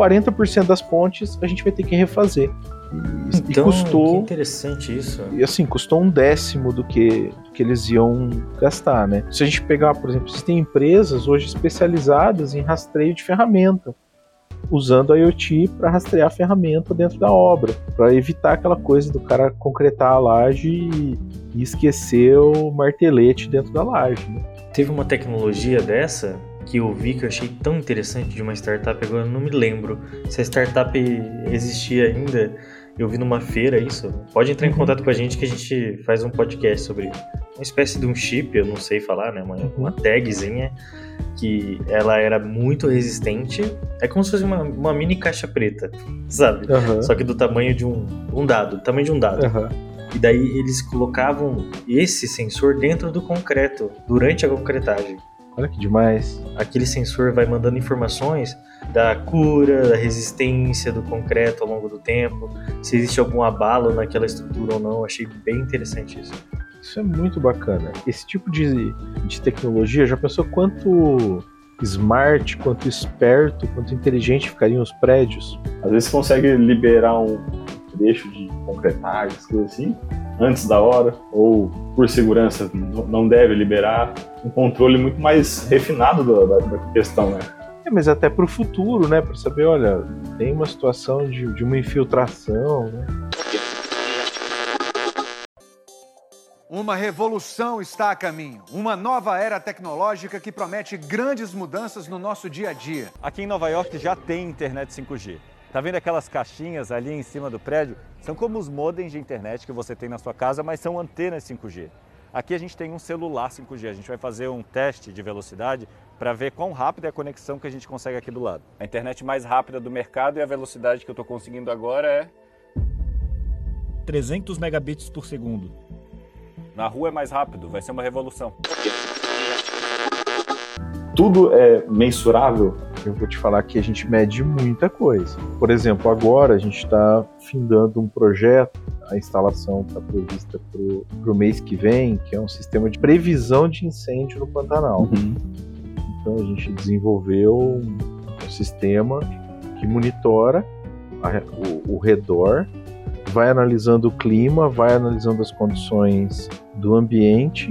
[SPEAKER 4] 40% das pontes a gente vai ter que refazer. E, e
[SPEAKER 2] Então, que
[SPEAKER 4] custou.
[SPEAKER 2] interessante isso.
[SPEAKER 4] E assim, custou um décimo do que, do que eles iam gastar, né? Se a gente pegar, por exemplo, existem empresas hoje especializadas em rastreio de ferramenta, usando a IoT para rastrear a ferramenta dentro da obra, para evitar aquela coisa do cara concretar a laje e, e esquecer o martelete dentro da laje. Né?
[SPEAKER 2] Teve uma tecnologia dessa que eu vi que eu achei tão interessante de uma startup, agora eu não me lembro se a startup existia ainda. Eu vi numa feira isso. Pode entrar em
[SPEAKER 4] Uhum.
[SPEAKER 2] contato com a gente que a gente faz um podcast sobre uma espécie de um chip, eu não sei falar, né? Uma, uma tagzinha que ela era muito resistente. É como se fosse uma, uma mini caixa preta, sabe?
[SPEAKER 4] Aham.
[SPEAKER 2] Só que do tamanho de um, um dado, do tamanho de um dado.
[SPEAKER 4] Aham.
[SPEAKER 2] E daí eles colocavam esse sensor dentro do concreto, durante a concretagem.
[SPEAKER 4] Olha que demais.
[SPEAKER 2] Aquele sensor vai mandando informações da cura, da resistência do concreto ao longo do tempo, se existe algum abalo naquela estrutura ou não. Achei bem interessante isso.
[SPEAKER 4] Isso é muito bacana. Esse tipo de, de tecnologia, já pensou quanto smart, quanto esperto, quanto inteligente ficariam os prédios?
[SPEAKER 3] Às vezes você consegue liberar um trecho de concretagem, coisas assim, antes da hora, ou por segurança não deve liberar. Um controle muito mais refinado da, da- da questão, né?
[SPEAKER 4] É, mas até para o futuro, né? Para saber, olha, tem uma situação de, de uma infiltração, né?
[SPEAKER 9] Uma revolução está a caminho. Uma nova era tecnológica que promete grandes mudanças no nosso dia a dia.
[SPEAKER 5] Aqui em Nova York já tem internet 5G. Tá vendo aquelas caixinhas ali em cima do prédio? São como os modems de internet que você tem na sua casa, mas são antenas 5G. Aqui a gente tem um celular 5G. A gente vai fazer um teste de velocidade para ver quão rápida é a conexão que a gente consegue aqui do lado.
[SPEAKER 10] A internet mais rápida do mercado e a velocidade que eu estou conseguindo agora é
[SPEAKER 5] 300 megabits por segundo.
[SPEAKER 10] Na rua é mais rápido, vai ser uma revolução.
[SPEAKER 3] Tudo é mensurável.
[SPEAKER 4] Eu vou te falar que a gente mede muita coisa. Por exemplo, agora a gente está findando um projeto, a instalação está prevista para o mês que vem, que é um sistema de previsão de incêndio no Pantanal. Então a gente desenvolveu um, um sistema que monitora a- o, o redor, vai analisando o clima, vai analisando as condições do ambiente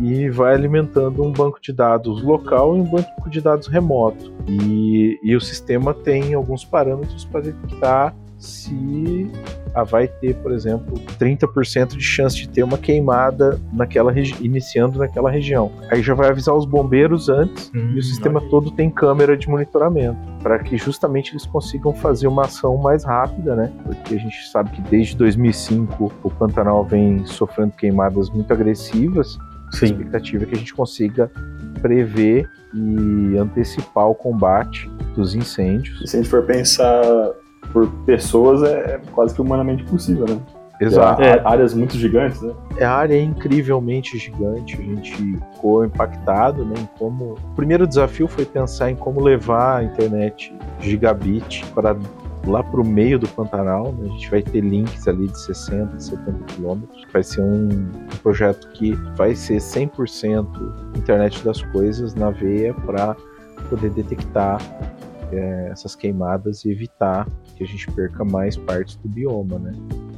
[SPEAKER 4] e vai alimentando um banco de dados local e um banco de dados remoto. E, e o sistema tem alguns parâmetros para detectar se ah, vai ter, por exemplo, 30% de chance de ter uma queimada naquela iniciando naquela região. Aí já vai avisar os bombeiros antes hum, e o sistema todo tem câmera de monitoramento para que justamente eles consigam fazer uma ação mais rápida, né? Porque a gente sabe que desde 2005 o Pantanal vem sofrendo queimadas muito agressivas. Sim. A expectativa é que a gente consiga prever e antecipar o combate dos incêndios.
[SPEAKER 3] E se a gente for pensar por pessoas é quase que humanamente possível, né?
[SPEAKER 4] Exato.
[SPEAKER 3] É, áreas muito gigantes, né?
[SPEAKER 4] É, a área é incrivelmente gigante. A gente ficou impactado, né? Em como... O primeiro desafio foi pensar em como levar a internet gigabit para lá para o meio do Pantanal. Né? A gente vai ter links ali de 60, 70 quilômetros. Vai ser um, um projeto que vai ser 100% internet das coisas na veia para poder detectar é, essas queimadas e evitar que a gente perca mais partes do bioma, né?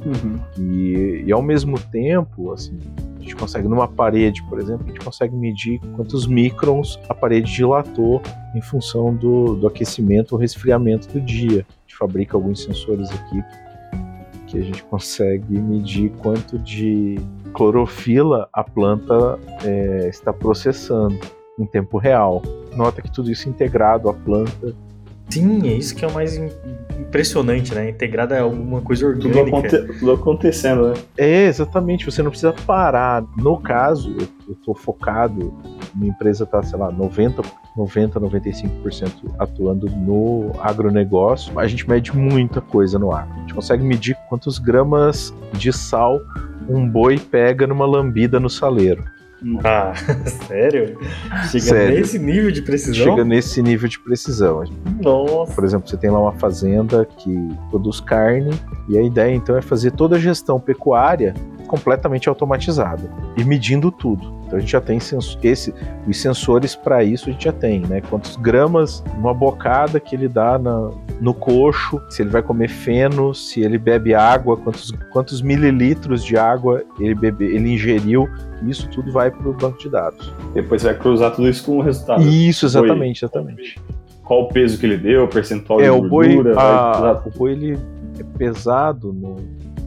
[SPEAKER 4] Uhum. E, e ao mesmo tempo, assim, a gente consegue numa parede, por exemplo, a gente consegue medir quantos microns a parede dilatou em função do, do aquecimento ou resfriamento do dia. A gente fabrica alguns sensores aqui que a gente consegue medir quanto de clorofila a planta é, está processando em tempo real. Nota que tudo isso integrado à planta
[SPEAKER 2] Sim, é isso que é o mais impressionante, né? Integrada é alguma coisa orgânica.
[SPEAKER 3] Tudo, aconte tudo acontecendo, né?
[SPEAKER 4] É, exatamente. Você não precisa parar. No caso, eu estou focado, minha empresa está, sei lá, 90, 90 95% atuando no agronegócio. A gente mede muita coisa no ar. A gente consegue medir quantos gramas de sal um boi pega numa lambida no saleiro.
[SPEAKER 2] Ah, sério? Chega sério. nesse nível de precisão?
[SPEAKER 4] Chega nesse nível de precisão.
[SPEAKER 2] Nossa.
[SPEAKER 4] Por exemplo, você tem lá uma fazenda que produz carne e a ideia então é fazer toda a gestão pecuária completamente automatizada e medindo tudo. Então a gente já tem esse, os sensores para isso a gente já tem, né? Quantos gramas uma bocada que ele dá na, no coxo, se ele vai comer feno, se ele bebe água, quantos, quantos mililitros de água ele bebe, ele ingeriu, isso tudo vai para o banco de dados.
[SPEAKER 3] Depois você vai cruzar tudo isso com o resultado.
[SPEAKER 4] Isso, exatamente, exatamente.
[SPEAKER 3] Qual o peso que ele deu, o percentual
[SPEAKER 4] é,
[SPEAKER 3] de
[SPEAKER 4] o gordura. Boi, a, o boi ele é pesado no,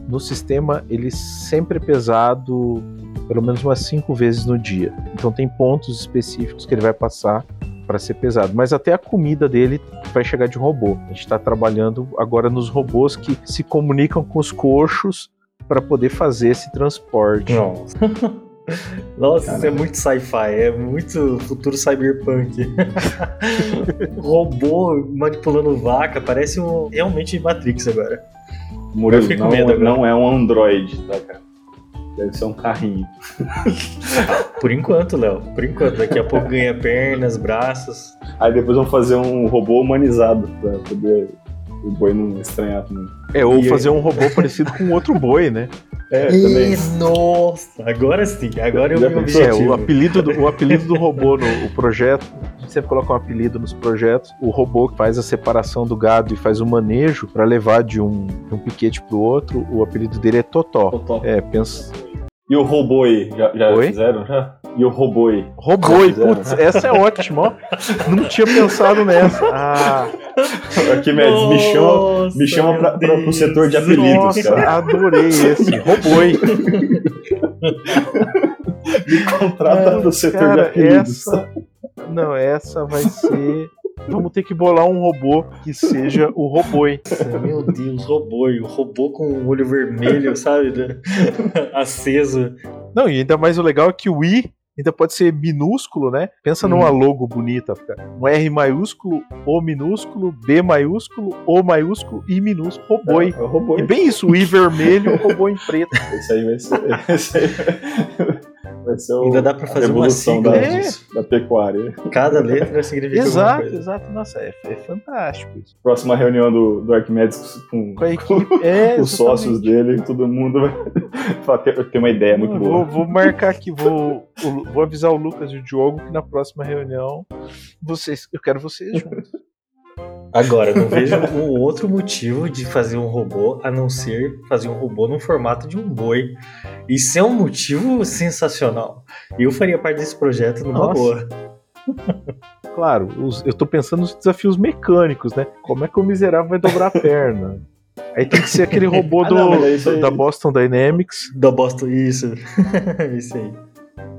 [SPEAKER 4] no sistema, ele sempre é pesado pelo menos umas cinco vezes no dia. Então tem pontos específicos que ele vai passar para ser pesado. Mas até a comida dele vai chegar de robô. A gente está trabalhando agora nos robôs que se comunicam com os coxos para poder fazer esse transporte.
[SPEAKER 2] Nossa. Nossa, isso é muito sci-fi, é muito futuro cyberpunk. Robô manipulando vaca, parece um, realmente Matrix agora.
[SPEAKER 3] Murilo, não, não é um android, tá, cara? Deve ser um carrinho.
[SPEAKER 2] Por enquanto, Léo. Por enquanto. Daqui a pouco ganha pernas, braços.
[SPEAKER 3] Aí depois vão fazer um robô humanizado pra poder o boi não estranhar também.
[SPEAKER 4] É, ou e fazer aí... um robô parecido com outro boi, né?
[SPEAKER 2] É, também. Nossa, agora sim, agora eu me
[SPEAKER 4] objetivo. É, o apelido do, o apelido do robô no o projeto, a gente sempre coloca um apelido nos projetos. O robô que faz a separação do gado e faz o manejo para levar de um, de um piquete pro outro, o apelido dele é Totó.
[SPEAKER 3] Totó.
[SPEAKER 4] É, pensa.
[SPEAKER 3] E o robô aí, já, já fizeram? Já? E o robô
[SPEAKER 4] Roboi, putz, essa é ótima, ó. Não tinha pensado nessa. Ah.
[SPEAKER 3] Aqui, Médici, me chama, me chama pra, pra, pro setor de apelidos, Nossa, cara.
[SPEAKER 4] Adorei esse. Roboi.
[SPEAKER 3] me contrata é, pro setor cara, de apelidos.
[SPEAKER 4] Essa... Não, essa vai ser. Vamos ter que bolar um robô que seja o roboi.
[SPEAKER 2] Meu Deus, roboi. O robô com o olho vermelho, sabe? Aceso.
[SPEAKER 4] Não, e ainda mais o legal é que o I ainda pode ser minúsculo, né? Pensa numa logo bonita, um R maiúsculo, O minúsculo, B maiúsculo, O maiúsculo, I minúsculo, roboi. É, é robô. E bem isso, o I vermelho, robô em preto.
[SPEAKER 3] Esse aí vai ser. Esse aí vai ser o,
[SPEAKER 2] Ainda dá pra fazer uma sigla
[SPEAKER 3] da, é. da pecuária.
[SPEAKER 2] Cada letra significa
[SPEAKER 4] Exato, exato. Nossa, é, é, fantástico isso.
[SPEAKER 3] Próxima reunião do, do Arquimedes com, com, a equipe, é, os sócios dele, todo mundo vai ter uma ideia muito boa.
[SPEAKER 4] Vou, vou marcar aqui, vou, vou avisar o Lucas e o Diogo que na próxima reunião vocês, eu quero vocês juntos.
[SPEAKER 2] Agora, não vejo um outro motivo de fazer um robô a não ser fazer um robô no formato de um boi. Isso é um motivo sensacional. Eu faria parte desse projeto numa Nossa. boa.
[SPEAKER 4] Claro, os, eu tô pensando nos desafios mecânicos, né? Como é que o miserável vai dobrar a perna? Aí tem que ser aquele robô
[SPEAKER 3] Ah,
[SPEAKER 4] do,
[SPEAKER 3] não, é
[SPEAKER 4] da Boston Dynamics,
[SPEAKER 2] Da Boston, isso. isso aí.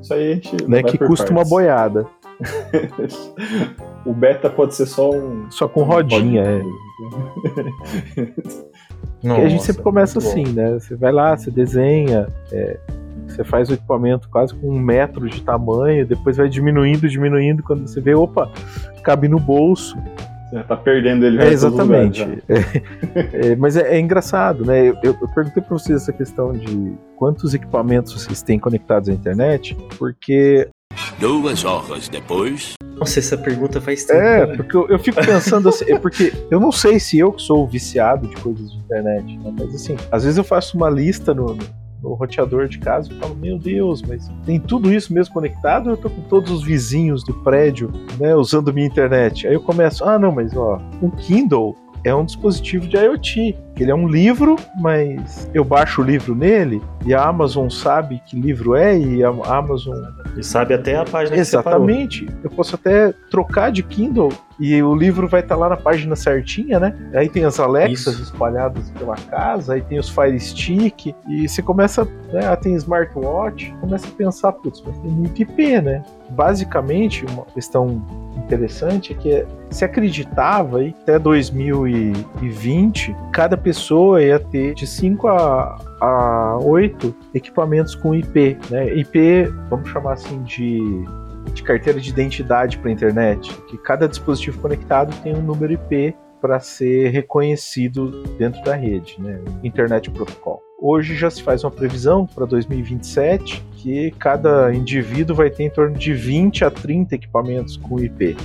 [SPEAKER 3] Isso aí a gente.
[SPEAKER 4] né, que custa uma
[SPEAKER 3] partes.
[SPEAKER 4] boiada.
[SPEAKER 3] o beta pode ser só um.
[SPEAKER 4] Só com rodinha, é. Porque a gente sempre começa assim, né? Você vai lá, você desenha, é, você faz o equipamento quase com um metro de tamanho, depois vai diminuindo, diminuindo, quando você vê, opa, cabe no bolso.
[SPEAKER 3] Você tá perdendo ele.
[SPEAKER 4] É, exatamente.
[SPEAKER 3] lugares,
[SPEAKER 4] É, é, mas é, é engraçado, né? Eu, eu- perguntei pra vocês essa questão de quantos equipamentos vocês têm conectados à internet, porque
[SPEAKER 11] Duas horas depois.
[SPEAKER 2] Nossa, essa pergunta faz tempo.
[SPEAKER 4] É,
[SPEAKER 2] né?
[SPEAKER 4] porque eu, eu fico pensando assim, é porque eu não sei se eu que sou viciado de coisas de internet, né? mas assim, às vezes eu faço uma lista no, no, no roteador de casa e falo, meu Deus, mas tem tudo isso mesmo conectado ou eu tô com todos os vizinhos do prédio, né, usando minha internet? Aí eu começo, ah não, mas ó, o Kindle é um dispositivo de IoT, ele é um livro, mas eu baixo o livro nele e a Amazon sabe que livro é e a Amazon
[SPEAKER 2] E sabe até a página que separou.
[SPEAKER 4] Exatamente. Eu posso até trocar de Kindle e o livro vai estar lá na página certinha, né? Aí tem as Alexas
[SPEAKER 2] Isso.
[SPEAKER 4] espalhadas pela casa, aí tem os Fire Stick, e você começa, né? ah, tem smartwatch, começa a pensar, putz, mas tem muito IP, né? Basicamente, uma questão interessante é que se acreditava aí até 2020, cada pessoa ia ter de 5 a, a 8 equipamentos com IP, né? IP, vamos chamar assim de de carteira de identidade para a internet, que cada dispositivo conectado tem um número IP para ser reconhecido dentro da rede, né? Internet Protocol. Hoje já se faz uma previsão para 2027 que cada indivíduo vai ter em torno de 20 a 30 equipamentos com IP.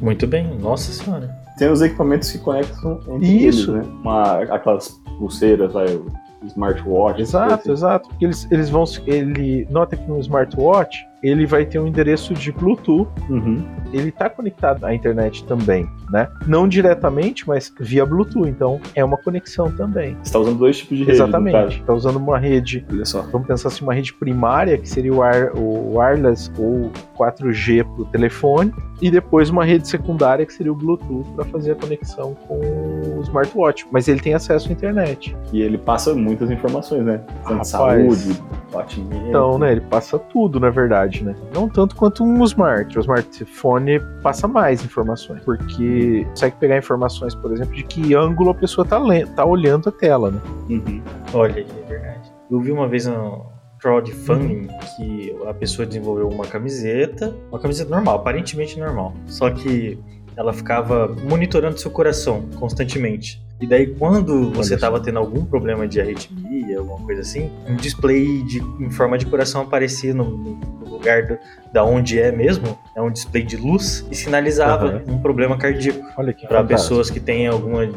[SPEAKER 2] Muito bem, nossa senhora.
[SPEAKER 3] Tem os equipamentos que conectam entre
[SPEAKER 4] Isso.
[SPEAKER 3] eles, né? Uma, aquelas pulseiras, vai, smartwatch.
[SPEAKER 4] Exato, exato. Porque eles, eles vão. Ele nota que no smartwatch ele vai ter um endereço de Bluetooth.
[SPEAKER 3] Uhum.
[SPEAKER 4] Ele está conectado à internet também, né? Não diretamente, mas via Bluetooth. Então é uma conexão também.
[SPEAKER 3] Você está usando dois tipos de rede.
[SPEAKER 4] Exatamente. Está usando uma rede.
[SPEAKER 3] Olha só.
[SPEAKER 4] Vamos pensar assim, uma rede primária, que seria o, wire- o wireless ou 4G para o telefone, e depois uma rede secundária, que seria o Bluetooth, para fazer a conexão com o smartwatch. Mas ele tem acesso à internet.
[SPEAKER 3] E ele passa muitas informações, né? Tanto
[SPEAKER 4] Rapaz.
[SPEAKER 3] saúde, batimento.
[SPEAKER 4] Então, né, ele passa tudo, na verdade, né? Não tanto quanto um smart. O smartphone passa mais informações, porque consegue pegar informações, por exemplo, de que ângulo a pessoa tá, tá olhando a tela, né?
[SPEAKER 3] Uhum.
[SPEAKER 2] Olha, é verdade. Eu vi uma vez um crowdfunding que a pessoa desenvolveu uma camiseta, uma camiseta normal, aparentemente normal. Só que ela ficava monitorando seu coração constantemente. E daí, quando você estava tendo algum problema de arritmia, alguma coisa assim, um display de, em forma de coração aparecia no, no lugar do, da onde é mesmo, é um display de luz, e sinalizava um problema cardíaco para pessoas que têm alguma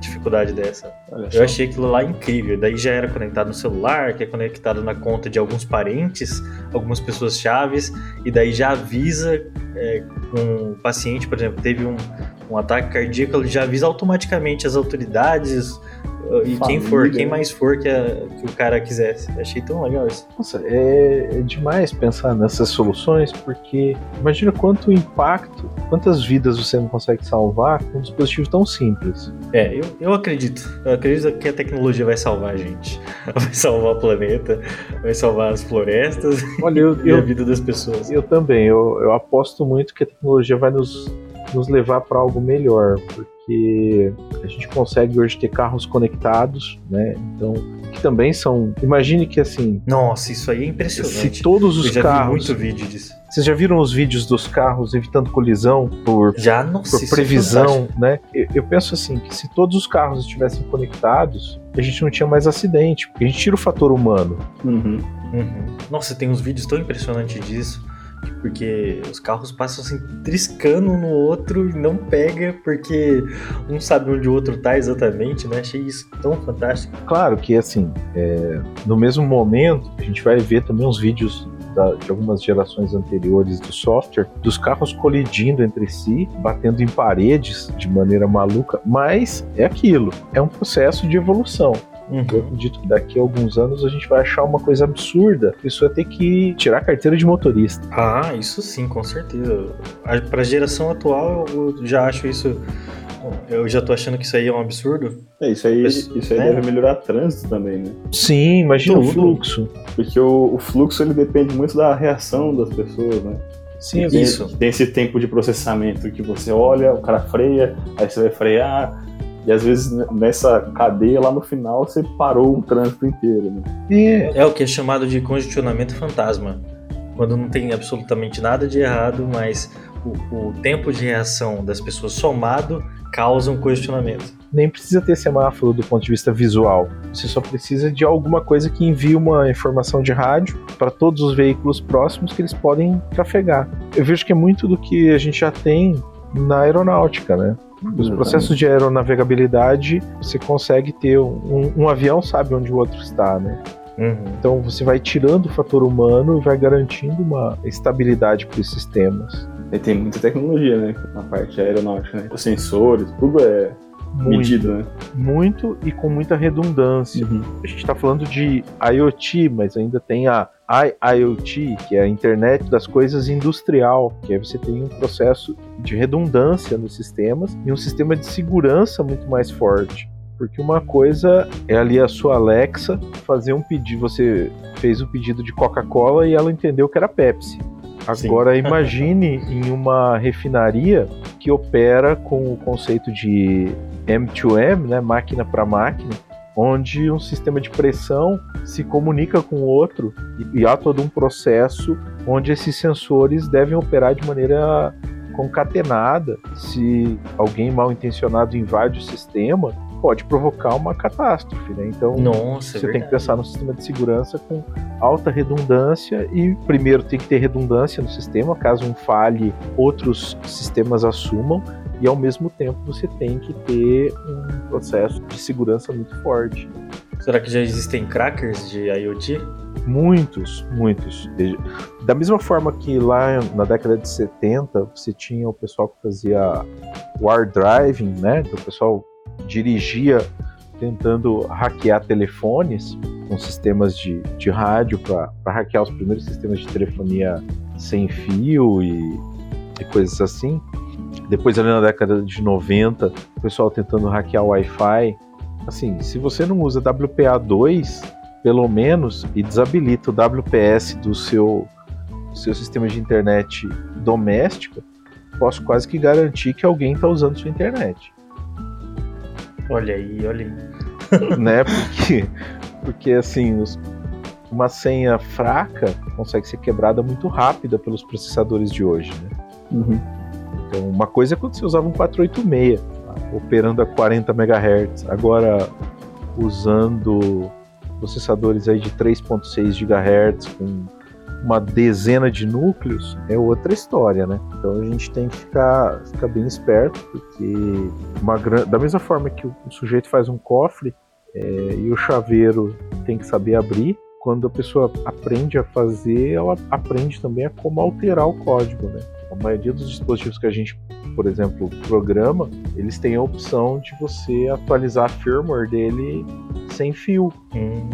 [SPEAKER 2] dificuldade dessa.
[SPEAKER 3] Olha
[SPEAKER 2] Eu
[SPEAKER 3] só.
[SPEAKER 2] achei aquilo lá incrível. Daí já era conectado no celular, que é conectado na conta de alguns parentes, algumas pessoas chaves, e daí já avisa é, um paciente, por exemplo, teve um, um ataque cardíaco, ele já avisa automaticamente as autoridades uh, e quem for,
[SPEAKER 3] Família,
[SPEAKER 2] quem
[SPEAKER 3] né?
[SPEAKER 2] mais for que, a- que o cara quisesse. Achei tão legal isso.
[SPEAKER 4] Nossa, é, é demais pensar nessas soluções, porque imagina quanto impacto, quantas vidas você não consegue salvar com um dispositivo tão simples.
[SPEAKER 2] É, eu, eu acredito. Eu acredito que a tecnologia vai salvar a gente. Vai salvar o planeta, vai salvar as florestas
[SPEAKER 4] Olha, eu,
[SPEAKER 2] e a
[SPEAKER 4] eu,
[SPEAKER 2] vida das pessoas.
[SPEAKER 4] eu também, eu, eu aposto muito que a tecnologia vai nos, nos levar para algo melhor, porque a gente consegue hoje ter carros conectados, né? Então, que também são. Imagine que assim,
[SPEAKER 2] Nossa, isso aí é impressionante.
[SPEAKER 4] se todos
[SPEAKER 2] Eu
[SPEAKER 4] os
[SPEAKER 2] já vi
[SPEAKER 4] carros.
[SPEAKER 2] muito vídeo disso.
[SPEAKER 4] Vocês já viram os vídeos dos carros evitando colisão por
[SPEAKER 2] Já não
[SPEAKER 4] por
[SPEAKER 2] é
[SPEAKER 4] previsão,
[SPEAKER 2] fantástico.
[SPEAKER 4] né? Eu, eu penso assim, que se todos os carros estivessem conectados, a gente não tinha mais acidente, porque a gente tira o fator humano.
[SPEAKER 3] Uhum.
[SPEAKER 2] Uhum. Nossa, tem uns vídeos tão impressionantes disso. Porque os carros passam assim, triscando um no outro e não pega, porque um sabe onde o outro tá exatamente, né? Achei isso tão fantástico.
[SPEAKER 4] Claro que, assim, é, no mesmo momento, a gente vai ver também uns vídeos da- de algumas gerações anteriores do software, dos carros colidindo entre si, batendo em paredes de maneira maluca, mas é aquilo, é um processo de evolução.
[SPEAKER 2] Uhum.
[SPEAKER 4] Eu acredito que daqui a alguns anos a gente vai achar uma coisa absurda. A pessoa ter que tirar a carteira de motorista.
[SPEAKER 2] Ah, isso sim, com certeza. A- Pra geração atual, eu já acho isso Eu já tô achando que isso aí é um absurdo.
[SPEAKER 3] É, isso aí,
[SPEAKER 2] Mas,
[SPEAKER 3] isso aí
[SPEAKER 2] né?
[SPEAKER 3] deve melhorar trânsito também, né?
[SPEAKER 4] Sim, imagina
[SPEAKER 2] Tudo.
[SPEAKER 4] o fluxo.
[SPEAKER 3] Porque o, o fluxo ele depende muito da reação das pessoas, né?
[SPEAKER 4] Sim,
[SPEAKER 3] tem,
[SPEAKER 2] isso.
[SPEAKER 3] Tem esse tempo de processamento que você olha, o cara freia, aí você vai frear, e às vezes nessa cadeia lá no final você parou um trânsito inteiro, né?
[SPEAKER 4] É,
[SPEAKER 2] É o que é chamado de congestionamento fantasma. Quando não tem absolutamente nada de errado, mas o, o tempo de reação das pessoas somado causa um congestionamento.
[SPEAKER 4] nem precisa ter semáforo do ponto de vista visual. Você só precisa de alguma coisa que envie uma informação de rádio para todos os veículos próximos que eles podem trafegar. Eu vejo que é muito do que a gente já tem na aeronáutica, né? Os processos de aeronavegabilidade, você consegue ter um, um avião sabe onde o outro está, né?
[SPEAKER 2] Uhum.
[SPEAKER 4] Então você vai tirando o fator humano e vai garantindo uma estabilidade para os sistemas.
[SPEAKER 3] E tem muita tecnologia, né? Na parte aeronáutica, né? Os sensores, tudo é
[SPEAKER 4] Muito.
[SPEAKER 3] medido, né?
[SPEAKER 4] muito e com muita redundância. A gente está falando de IoT, mas ainda tem a IIoT, que é a internet das coisas industrial, que aí você tem um processo de redundância nos sistemas e um sistema de segurança muito mais forte. Porque uma coisa é ali a sua Alexa fazer um pedido, você fez um pedido de Coca-Cola e ela entendeu que era Pepsi.
[SPEAKER 2] Sim.
[SPEAKER 4] Agora imagine em uma refinaria que opera com o conceito de M2M, né, máquina para máquina, onde um sistema de pressão se comunica com o outro e, e há todo um processo onde esses sensores devem operar de maneira concatenada. Se alguém mal intencionado invade o sistema, pode provocar uma catástrofe, né? Então
[SPEAKER 2] Nossa, é
[SPEAKER 4] você tem que pensar num sistema de segurança com alta redundância e primeiro tem que ter redundância no sistema, caso um falhe, outros sistemas assumam e ao mesmo tempo você tem que ter um processo de segurança muito forte.
[SPEAKER 2] Será que já existem crackers de IoT?
[SPEAKER 4] Muitos, muitos. Da mesma forma que lá na década de 70 você tinha o pessoal que fazia war driving, né? Então, o pessoal dirigia tentando hackear telefones com sistemas de, de rádio para hackear os primeiros sistemas de telefonia sem fio e, e coisas assim. Depois, ali na década de 90, o pessoal tentando hackear o Wi-Fi. Assim, se você não usa WPA2, pelo menos, e desabilita o WPS do seu, seu sistema de internet doméstica, posso quase que garantir que alguém está usando sua internet.
[SPEAKER 2] Olha aí, olha aí.
[SPEAKER 4] né? Porque, porque assim, os- uma senha fraca consegue ser quebrada muito rápida pelos processadores de hoje, né? Então, uma coisa é quando você usava um 486, tá? operando a 40 MHz. Agora, usando processadores aí de 3.6 GHz com uma dezena de núcleos, é outra história, né? Então a gente tem que ficar, ficar bem esperto, porque uma gran... da mesma forma que o sujeito faz um cofre é, e o chaveiro tem que saber abrir, quando a pessoa aprende a fazer, ela aprende também a como alterar o código, né? A maioria dos dispositivos que a gente, por exemplo, programa, eles têm a opção de você atualizar a firmware dele sem fio.
[SPEAKER 2] Hum.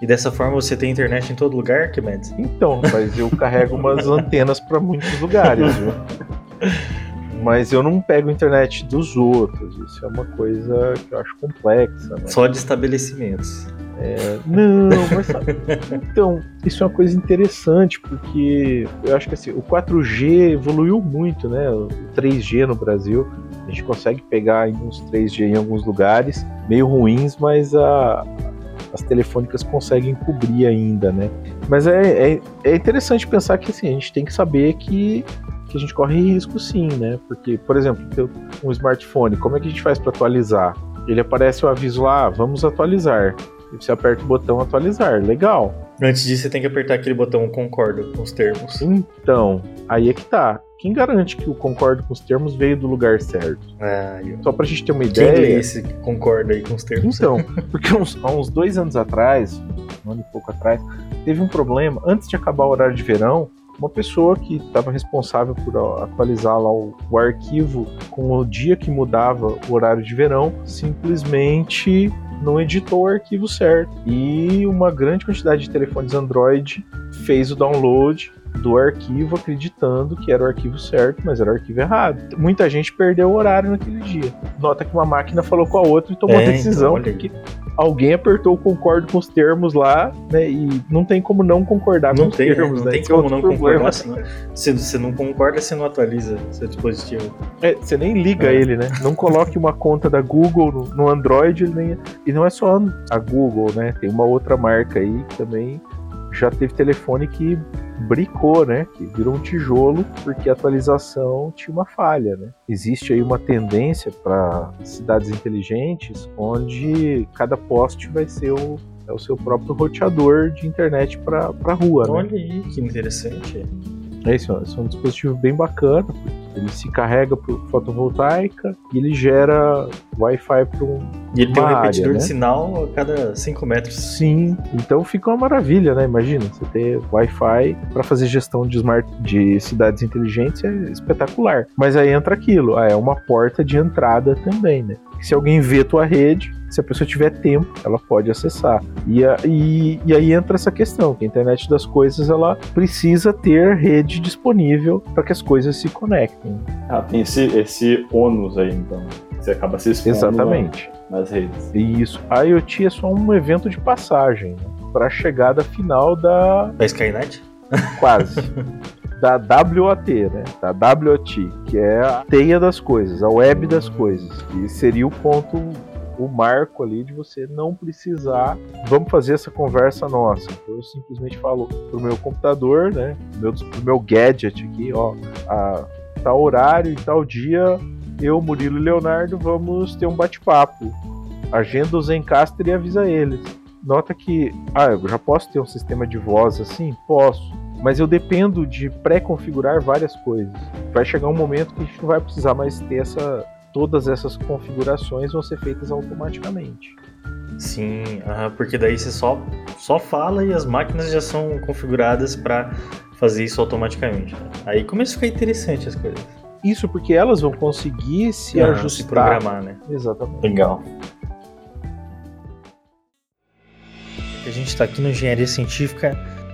[SPEAKER 2] E dessa forma você tem internet em todo lugar, Kimedes?
[SPEAKER 4] Então, rapaz, eu carrego umas antenas para muitos lugares, viu? Mas eu não pego internet dos outros. Isso é uma coisa que eu acho complexa. Né?
[SPEAKER 2] Só de estabelecimentos.
[SPEAKER 4] É, não, mas sabe, então, isso é uma coisa interessante, porque eu acho que assim, o 4G evoluiu muito, né? O 3G no Brasil, a gente consegue pegar uns 3G em alguns lugares, meio ruins, mas a, as telefônicas conseguem cobrir ainda, né? Mas é, é, é interessante pensar que assim, a gente tem que saber que, que a gente corre risco sim, né? Porque, por exemplo, ter um smartphone, como é que a gente faz para atualizar? Ele aparece o aviso lá, vamos atualizar. E você aperta o botão atualizar, legal.
[SPEAKER 2] Antes disso, você tem que apertar aquele botão concordo com os termos.
[SPEAKER 4] Então, aí é que tá. Quem garante que o concordo com os termos veio do lugar certo?
[SPEAKER 2] Ah, eu...
[SPEAKER 4] Só pra gente ter uma
[SPEAKER 2] Quem
[SPEAKER 4] ideia.
[SPEAKER 2] lê esse que concorda aí com os termos?
[SPEAKER 4] Então, porque uns, há uns dois anos atrás, um ano e pouco atrás, teve um problema. Antes de acabar o horário de verão, uma pessoa que estava responsável por atualizar lá o, o arquivo com o dia que mudava o horário de verão, simplesmente não editou o arquivo certo. E uma grande quantidade de telefones Android fez o download do arquivo acreditando que era o arquivo certo, mas era o arquivo errado. Muita gente perdeu o horário naquele dia. Nota que uma máquina falou com a outra e tomou
[SPEAKER 2] É,
[SPEAKER 4] a decisão
[SPEAKER 2] então,
[SPEAKER 4] porque alguém apertou o concordo com os termos lá, né? E não tem como não concordar
[SPEAKER 2] Não
[SPEAKER 4] com os
[SPEAKER 2] tem,
[SPEAKER 4] termos,
[SPEAKER 2] não
[SPEAKER 4] né?
[SPEAKER 2] tem
[SPEAKER 4] Esse é
[SPEAKER 2] como não
[SPEAKER 4] problema.
[SPEAKER 2] concordar. Senão, se você não concorda, você não atualiza seu dispositivo.
[SPEAKER 4] É, você nem liga
[SPEAKER 2] É.
[SPEAKER 4] ele, né? Não coloque uma conta da Google no, no Android, nem... e não é só a Google, né? Tem uma outra marca aí que também já teve telefone que bricou, né? Que virou um tijolo porque a atualização tinha uma falha, né? Existe aí uma tendência para cidades inteligentes onde cada poste vai ser o, é o seu próprio roteador de internet para a rua, né?
[SPEAKER 2] Olha aí, que interessante.
[SPEAKER 4] É isso, é um dispositivo bem bacana, porque ele se carrega por fotovoltaica e ele gera Wi-Fi para um.
[SPEAKER 2] E ele tem um
[SPEAKER 4] uma área,
[SPEAKER 2] repetidor
[SPEAKER 4] né?
[SPEAKER 2] de sinal a cada 5 metros.
[SPEAKER 4] Sim, então fica uma maravilha, né? Imagina, você ter Wi-Fi para fazer gestão de, smart, de cidades inteligentes é espetacular. Mas aí entra aquilo, ah, é uma porta de entrada também, né? Se alguém vê tua rede, se a pessoa tiver tempo, ela pode acessar. E, a- e, e aí entra essa questão, que a internet das coisas ela precisa ter rede disponível para que as coisas se conectem.
[SPEAKER 3] Ah, tem esse, esse ônus aí, então. Você acaba se expondo
[SPEAKER 4] Exatamente.
[SPEAKER 3] na- nas redes.
[SPEAKER 4] E isso. A IoT é só um evento de passagem né? para a chegada final da
[SPEAKER 2] Da Skynet?
[SPEAKER 4] quase da WOT, né? Da WOT, que é a teia das coisas, a web das coisas, que seria o ponto o marco ali de você não precisar, vamos fazer essa conversa nossa. Eu simplesmente falo pro meu computador, né, meu, pro meu gadget aqui, ó, a tal horário e tal dia, eu, Murilo e Leonardo, vamos ter um bate-papo. Agenda o Zencaster e avisa eles. Nota que, ah, eu já posso ter um sistema de voz assim? Posso. Mas eu dependo de pré-configurar várias coisas. Vai chegar um momento que a gente não vai precisar mais ter essa. Todas essas configurações vão ser feitas automaticamente.
[SPEAKER 2] Sim, porque daí você só, só fala e as máquinas já são configuradas para fazer isso automaticamente. né? Aí começa a ficar interessante as coisas.
[SPEAKER 4] Isso porque elas vão conseguir se
[SPEAKER 2] Aham,
[SPEAKER 4] ajustar.
[SPEAKER 2] se programar, né?
[SPEAKER 4] Exatamente.
[SPEAKER 2] Legal. A gente está aqui no Engenharia Científica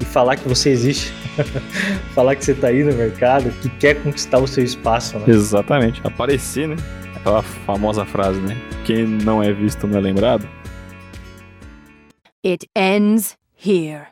[SPEAKER 2] E falar que você existe, falar que você está aí no mercado, que quer conquistar o seu espaço, né?
[SPEAKER 10] Exatamente. Aparecer, né? Aquela famosa frase, né? Quem não é visto não é lembrado.
[SPEAKER 12] It ends here.